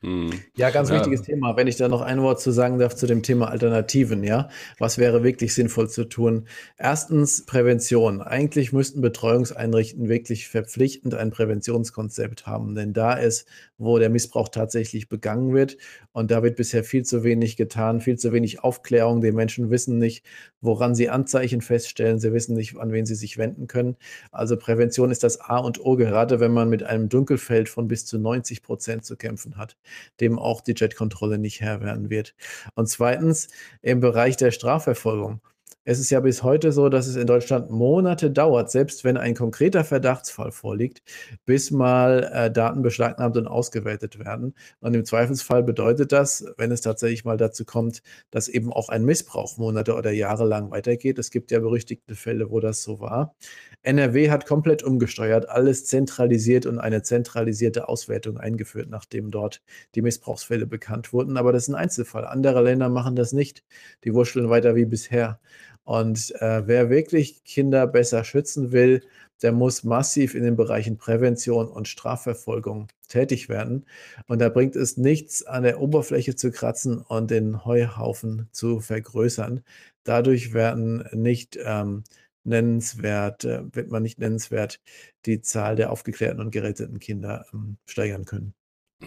Hm. Ja, ganz ja. wichtiges Thema. Wenn ich da noch ein Wort zu sagen darf zu dem Thema Alternativen, ja. Was wäre wirklich sinnvoll zu tun? Erstens Prävention. Eigentlich müssten Betreuungseinrichtungen wirklich verpflichtend ein Präventionskonzept haben, denn da ist, wo der Missbrauch tatsächlich begangen wird. Und da wird bisher viel zu wenig getan, viel zu wenig Aufklärung. Die Menschen wissen nicht, woran sie Anzeichen feststellen. Sie wissen nicht, an wen sie sich wenden können. Also Prävention ist das A und O, gerade wenn man mit einem Dunkelfeld von bis zu 90 Prozent zu kämpfen hat dem auch die Jetkontrolle nicht Herr werden wird. Und zweitens im Bereich der Strafverfolgung. Es ist ja bis heute so, dass es in Deutschland Monate dauert, selbst wenn ein konkreter Verdachtsfall vorliegt, bis mal äh, Daten beschlagnahmt und ausgewertet werden. Und im Zweifelsfall bedeutet das, wenn es tatsächlich mal dazu kommt, dass eben auch ein Missbrauch Monate oder Jahre lang weitergeht. Es gibt ja berüchtigte Fälle, wo das so war. NRW hat komplett umgesteuert, alles zentralisiert und eine zentralisierte Auswertung eingeführt, nachdem dort die Missbrauchsfälle bekannt wurden. Aber das ist ein Einzelfall. Andere Länder machen das nicht. Die wurschteln weiter wie bisher. Und äh, wer wirklich Kinder besser schützen will, der muss massiv in den Bereichen Prävention und Strafverfolgung tätig werden. Und da bringt es nichts, an der Oberfläche zu kratzen und den Heuhaufen zu vergrößern. Dadurch werden nicht ähm, nennenswert, äh, wird man nicht nennenswert die Zahl der aufgeklärten und geretteten Kinder ähm, steigern können.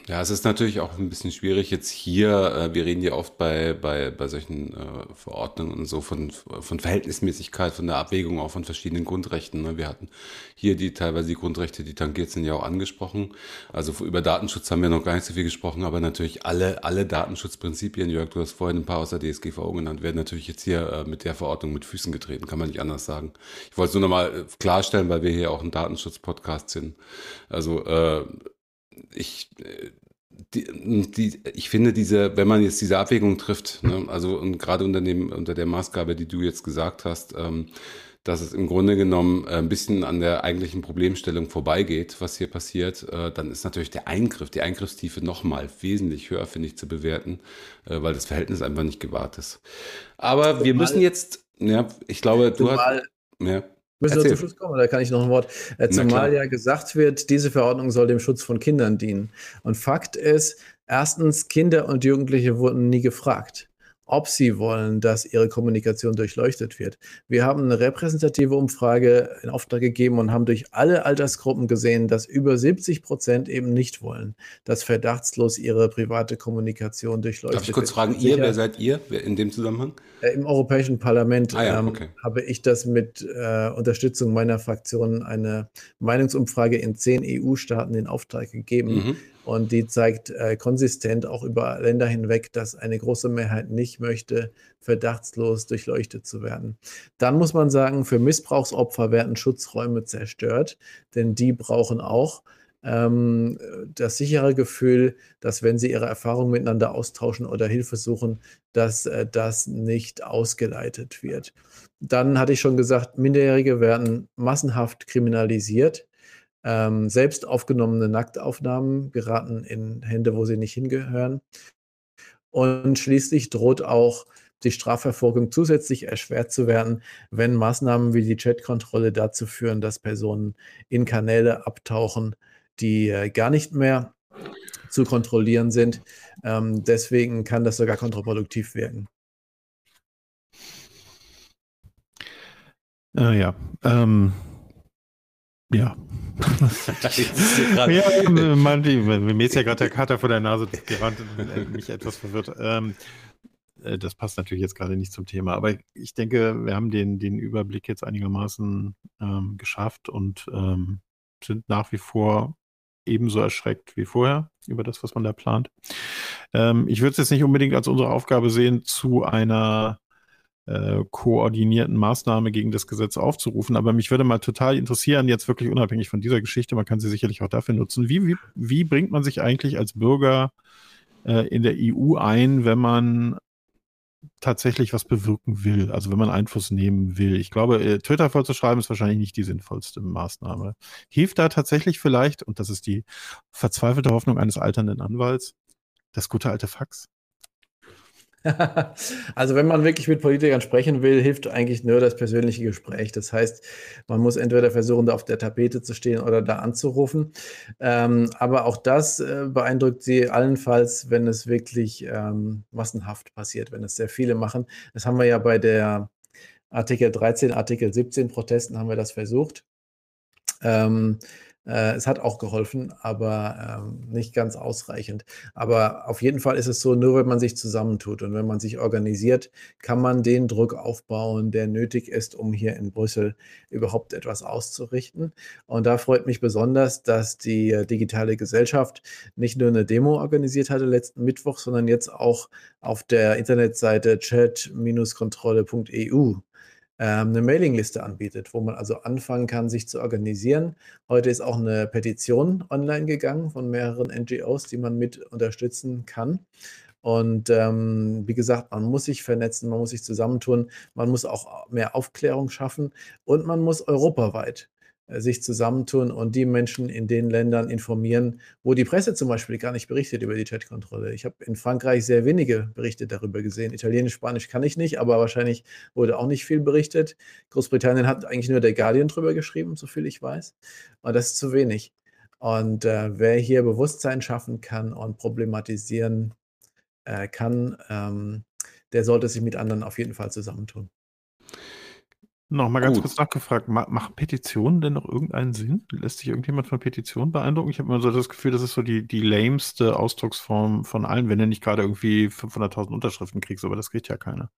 Ja, es ist natürlich auch ein bisschen schwierig jetzt hier, äh, wir reden ja oft bei, bei, bei solchen äh, Verordnungen und so von, von Verhältnismäßigkeit, von der Abwägung auch von verschiedenen Grundrechten. Ne? Wir hatten hier die teilweise die Grundrechte, die tangiert sind, ja auch angesprochen. Also über Datenschutz haben wir noch gar nicht so viel gesprochen, aber natürlich alle, alle Datenschutzprinzipien, Jörg, du hast vorhin ein paar aus der DSGVO genannt, werden natürlich jetzt hier äh, mit der Verordnung mit Füßen getreten, kann man nicht anders sagen. Ich wollte es nur nochmal klarstellen, weil wir hier auch ein Datenschutz-Podcast sind. Also äh, ich, äh, die, die, ich finde diese, wenn man jetzt diese Abwägung trifft, ne, also und gerade unter dem, unter der Maßgabe, die du jetzt gesagt hast, ähm, dass es im Grunde genommen äh, ein bisschen an der eigentlichen Problemstellung vorbeigeht, was hier passiert, äh, dann ist natürlich der Eingriff, die Eingriffstiefe nochmal wesentlich höher, finde ich, zu bewerten, weil das Verhältnis einfach nicht gewahrt ist. Aber wir müssen jetzt, ja, ich glaube, du hast. Ja. Müssen wir zum Schluss kommen, oder kann ich noch ein Wort? Äh, zumal ja gesagt wird, diese Verordnung soll dem Schutz von Kindern dienen. Und Fakt ist, erstens, Kinder und Jugendliche wurden nie gefragt ob sie wollen, dass ihre Kommunikation durchleuchtet wird. Wir haben eine repräsentative Umfrage in Auftrag gegeben und haben durch alle Altersgruppen gesehen, dass über 70 Prozent eben nicht wollen, dass verdachtslos ihre private Kommunikation durchleuchtet wird. Darf ich kurz fragen, ihr, wer seid ihr in dem Zusammenhang? Äh, Im Europäischen Parlament ah, ja, ähm, okay. ähm, habe ich das mit äh, Unterstützung meiner Fraktion eine Meinungsumfrage in zehn EU-Staaten in Auftrag gegeben. Mhm und die zeigt äh, konsistent auch über Länder hinweg, dass eine große Mehrheit nicht möchte, verdachtslos durchleuchtet zu werden. Dann muss man sagen, für Missbrauchsopfer werden Schutzräume zerstört, denn die brauchen auch ähm, das sichere Gefühl, dass wenn sie ihre Erfahrungen miteinander austauschen oder Hilfe suchen, dass äh, das nicht ausgeleitet wird. Dann hatte ich schon gesagt, Minderjährige werden massenhaft kriminalisiert. Ähm, selbst aufgenommene Nacktaufnahmen geraten in Hände, wo sie nicht hingehören. Und schließlich droht auch die Strafverfolgung zusätzlich erschwert zu werden, wenn Maßnahmen wie die Chatkontrolle dazu führen, dass Personen in Kanäle abtauchen, die äh, gar nicht mehr zu kontrollieren sind. Ähm, deswegen kann das sogar kontraproduktiv wirken. Äh, ja, ähm, ja. ja, man, mir ist ja gerade der Kater vor der Nase gerannt und mich etwas verwirrt. Ähm, äh, das passt natürlich jetzt gerade nicht zum Thema, aber ich denke, wir haben den, den Überblick jetzt einigermaßen ähm, geschafft und ähm, sind nach wie vor ebenso erschreckt wie vorher über das, was man da plant. Ähm, ich würde es jetzt nicht unbedingt als unsere Aufgabe sehen, zu einer äh, koordinierten Maßnahme gegen das Gesetz aufzurufen. Aber mich würde mal total interessieren, jetzt wirklich unabhängig von dieser Geschichte, man kann sie sicherlich auch dafür nutzen, wie, wie, wie bringt man sich eigentlich als Bürger äh, in der EU ein, wenn man tatsächlich was bewirken will, also wenn man Einfluss nehmen will. Ich glaube, äh, Twitter vollzuschreiben ist wahrscheinlich nicht die sinnvollste Maßnahme. Hilft da tatsächlich vielleicht, und das ist die verzweifelte Hoffnung eines alternden Anwalts, das gute alte Fax? Also wenn man wirklich mit Politikern sprechen will, hilft eigentlich nur das persönliche Gespräch. Das heißt, man muss entweder versuchen, da auf der Tapete zu stehen oder da anzurufen. Ähm, aber auch das äh, beeindruckt sie allenfalls, wenn es wirklich ähm, massenhaft passiert, wenn es sehr viele machen. Das haben wir ja bei der Artikel 13, Artikel 17 Protesten haben wir das versucht. Ähm, äh, es hat auch geholfen, aber ähm, nicht ganz ausreichend. Aber auf jeden Fall ist es so, nur wenn man sich zusammentut und wenn man sich organisiert, kann man den Druck aufbauen, der nötig ist, um hier in Brüssel überhaupt etwas auszurichten. Und da freut mich besonders, dass die äh, digitale Gesellschaft nicht nur eine Demo organisiert hatte letzten Mittwoch, sondern jetzt auch auf der Internetseite chat-kontrolle.eu eine Mailingliste anbietet, wo man also anfangen kann, sich zu organisieren. Heute ist auch eine Petition online gegangen von mehreren NGOs, die man mit unterstützen kann. Und ähm, wie gesagt, man muss sich vernetzen, man muss sich zusammentun, man muss auch mehr Aufklärung schaffen und man muss europaweit sich zusammentun und die Menschen in den Ländern informieren, wo die Presse zum Beispiel gar nicht berichtet über die Chatkontrolle. Ich habe in Frankreich sehr wenige Berichte darüber gesehen. Italienisch, Spanisch kann ich nicht, aber wahrscheinlich wurde auch nicht viel berichtet. Großbritannien hat eigentlich nur der Guardian drüber geschrieben, soviel ich weiß. Und das ist zu wenig. Und äh, wer hier Bewusstsein schaffen kann und problematisieren äh, kann, ähm, der sollte sich mit anderen auf jeden Fall zusammentun. Nochmal ganz Gut. kurz nachgefragt, ma machen Petitionen denn noch irgendeinen Sinn? Lässt sich irgendjemand von Petitionen beeindrucken? Ich habe immer so das Gefühl, das ist so die, die lameste Ausdrucksform von allen, wenn du nicht gerade irgendwie 500.000 Unterschriften kriegst, aber das kriegt ja keiner.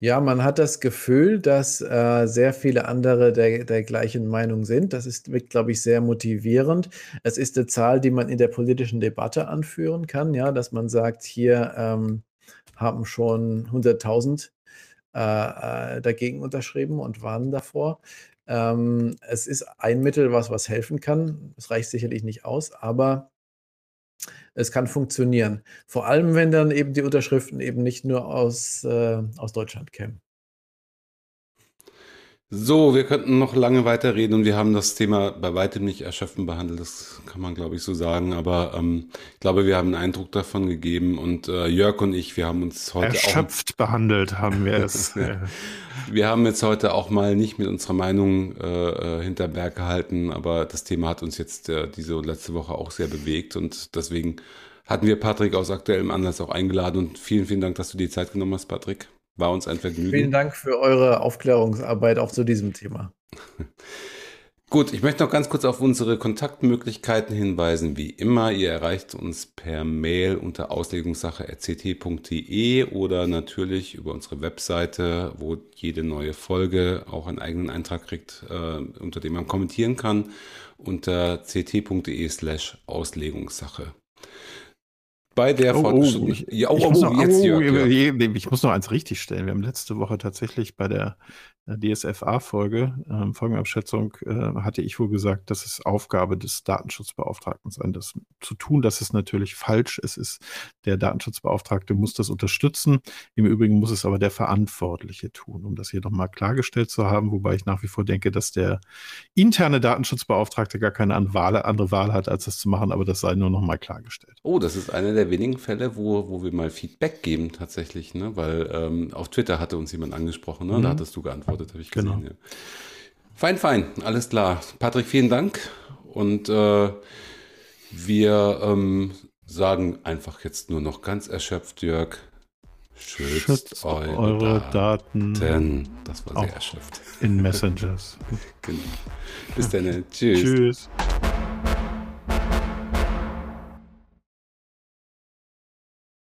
Ja, man hat das Gefühl, dass äh, sehr viele andere der, der gleichen Meinung sind. Das ist, glaube ich, sehr motivierend. Es ist eine Zahl, die man in der politischen Debatte anführen kann, ja, dass man sagt, hier ähm, haben schon 100.000 äh, äh, dagegen unterschrieben und warnen davor. Ähm, es ist ein Mittel, was was helfen kann. Es reicht sicherlich nicht aus, aber es kann funktionieren. Vor allem, wenn dann eben die Unterschriften eben nicht nur aus, äh, aus Deutschland kämen. So, wir könnten noch lange weiterreden und wir haben das Thema bei weitem nicht erschöpfend behandelt, das kann man glaube ich so sagen, aber ähm, ich glaube, wir haben einen Eindruck davon gegeben und äh, Jörg und ich, wir haben uns heute erschöpft auch, behandelt haben wir es. wir haben jetzt heute auch mal nicht mit unserer Meinung äh, äh, hinter Berg gehalten, aber das Thema hat uns jetzt äh, diese und letzte Woche auch sehr bewegt und deswegen hatten wir Patrick aus aktuellem Anlass auch eingeladen und vielen, vielen Dank, dass du die Zeit genommen hast, Patrick. War uns ein Vergnügen. Vielen Dank für eure Aufklärungsarbeit auch zu diesem Thema. Gut, ich möchte noch ganz kurz auf unsere Kontaktmöglichkeiten hinweisen. Wie immer, ihr erreicht uns per Mail unter auslegungssache.ct.de oder natürlich über unsere Webseite, wo jede neue Folge auch einen eigenen Eintrag kriegt, äh, unter dem man kommentieren kann, unter ct.de slash Auslegungssache bei der oh, fortgeschrittenen. Oh, ich, ja, oh, ich, oh, muss noch, jetzt, oh, Jörg, ja. ich muss noch eins richtig stellen. Wir haben letzte Woche tatsächlich bei der DSFA-Folge, äh, Folgenabschätzung, äh, hatte ich wohl gesagt, dass es Aufgabe des Datenschutzbeauftragten sein, das zu tun. Das ist natürlich falsch. Es ist der Datenschutzbeauftragte muss das unterstützen. Im Übrigen muss es aber der Verantwortliche tun, um das hier nochmal klargestellt zu haben, wobei ich nach wie vor denke, dass der interne Datenschutzbeauftragte gar keine andere Wahl hat, als das zu machen, aber das sei nur nochmal klargestellt. Oh, das ist einer der wenigen Fälle, wo, wo wir mal Feedback geben tatsächlich, ne? weil ähm, auf Twitter hatte uns jemand angesprochen, ne? Mhm. da hattest du geantwortet, habe ich gesehen. Genau. Ja. Fein, fein, alles klar. Patrick, vielen Dank und äh, wir ähm, sagen einfach jetzt nur noch ganz erschöpft, Jörg. Schützt, Schützt eure, eure Daten. Daten. Das war sehr erschöpft. In Messengers. genau. Bis dann. Tschüss. Tschüss.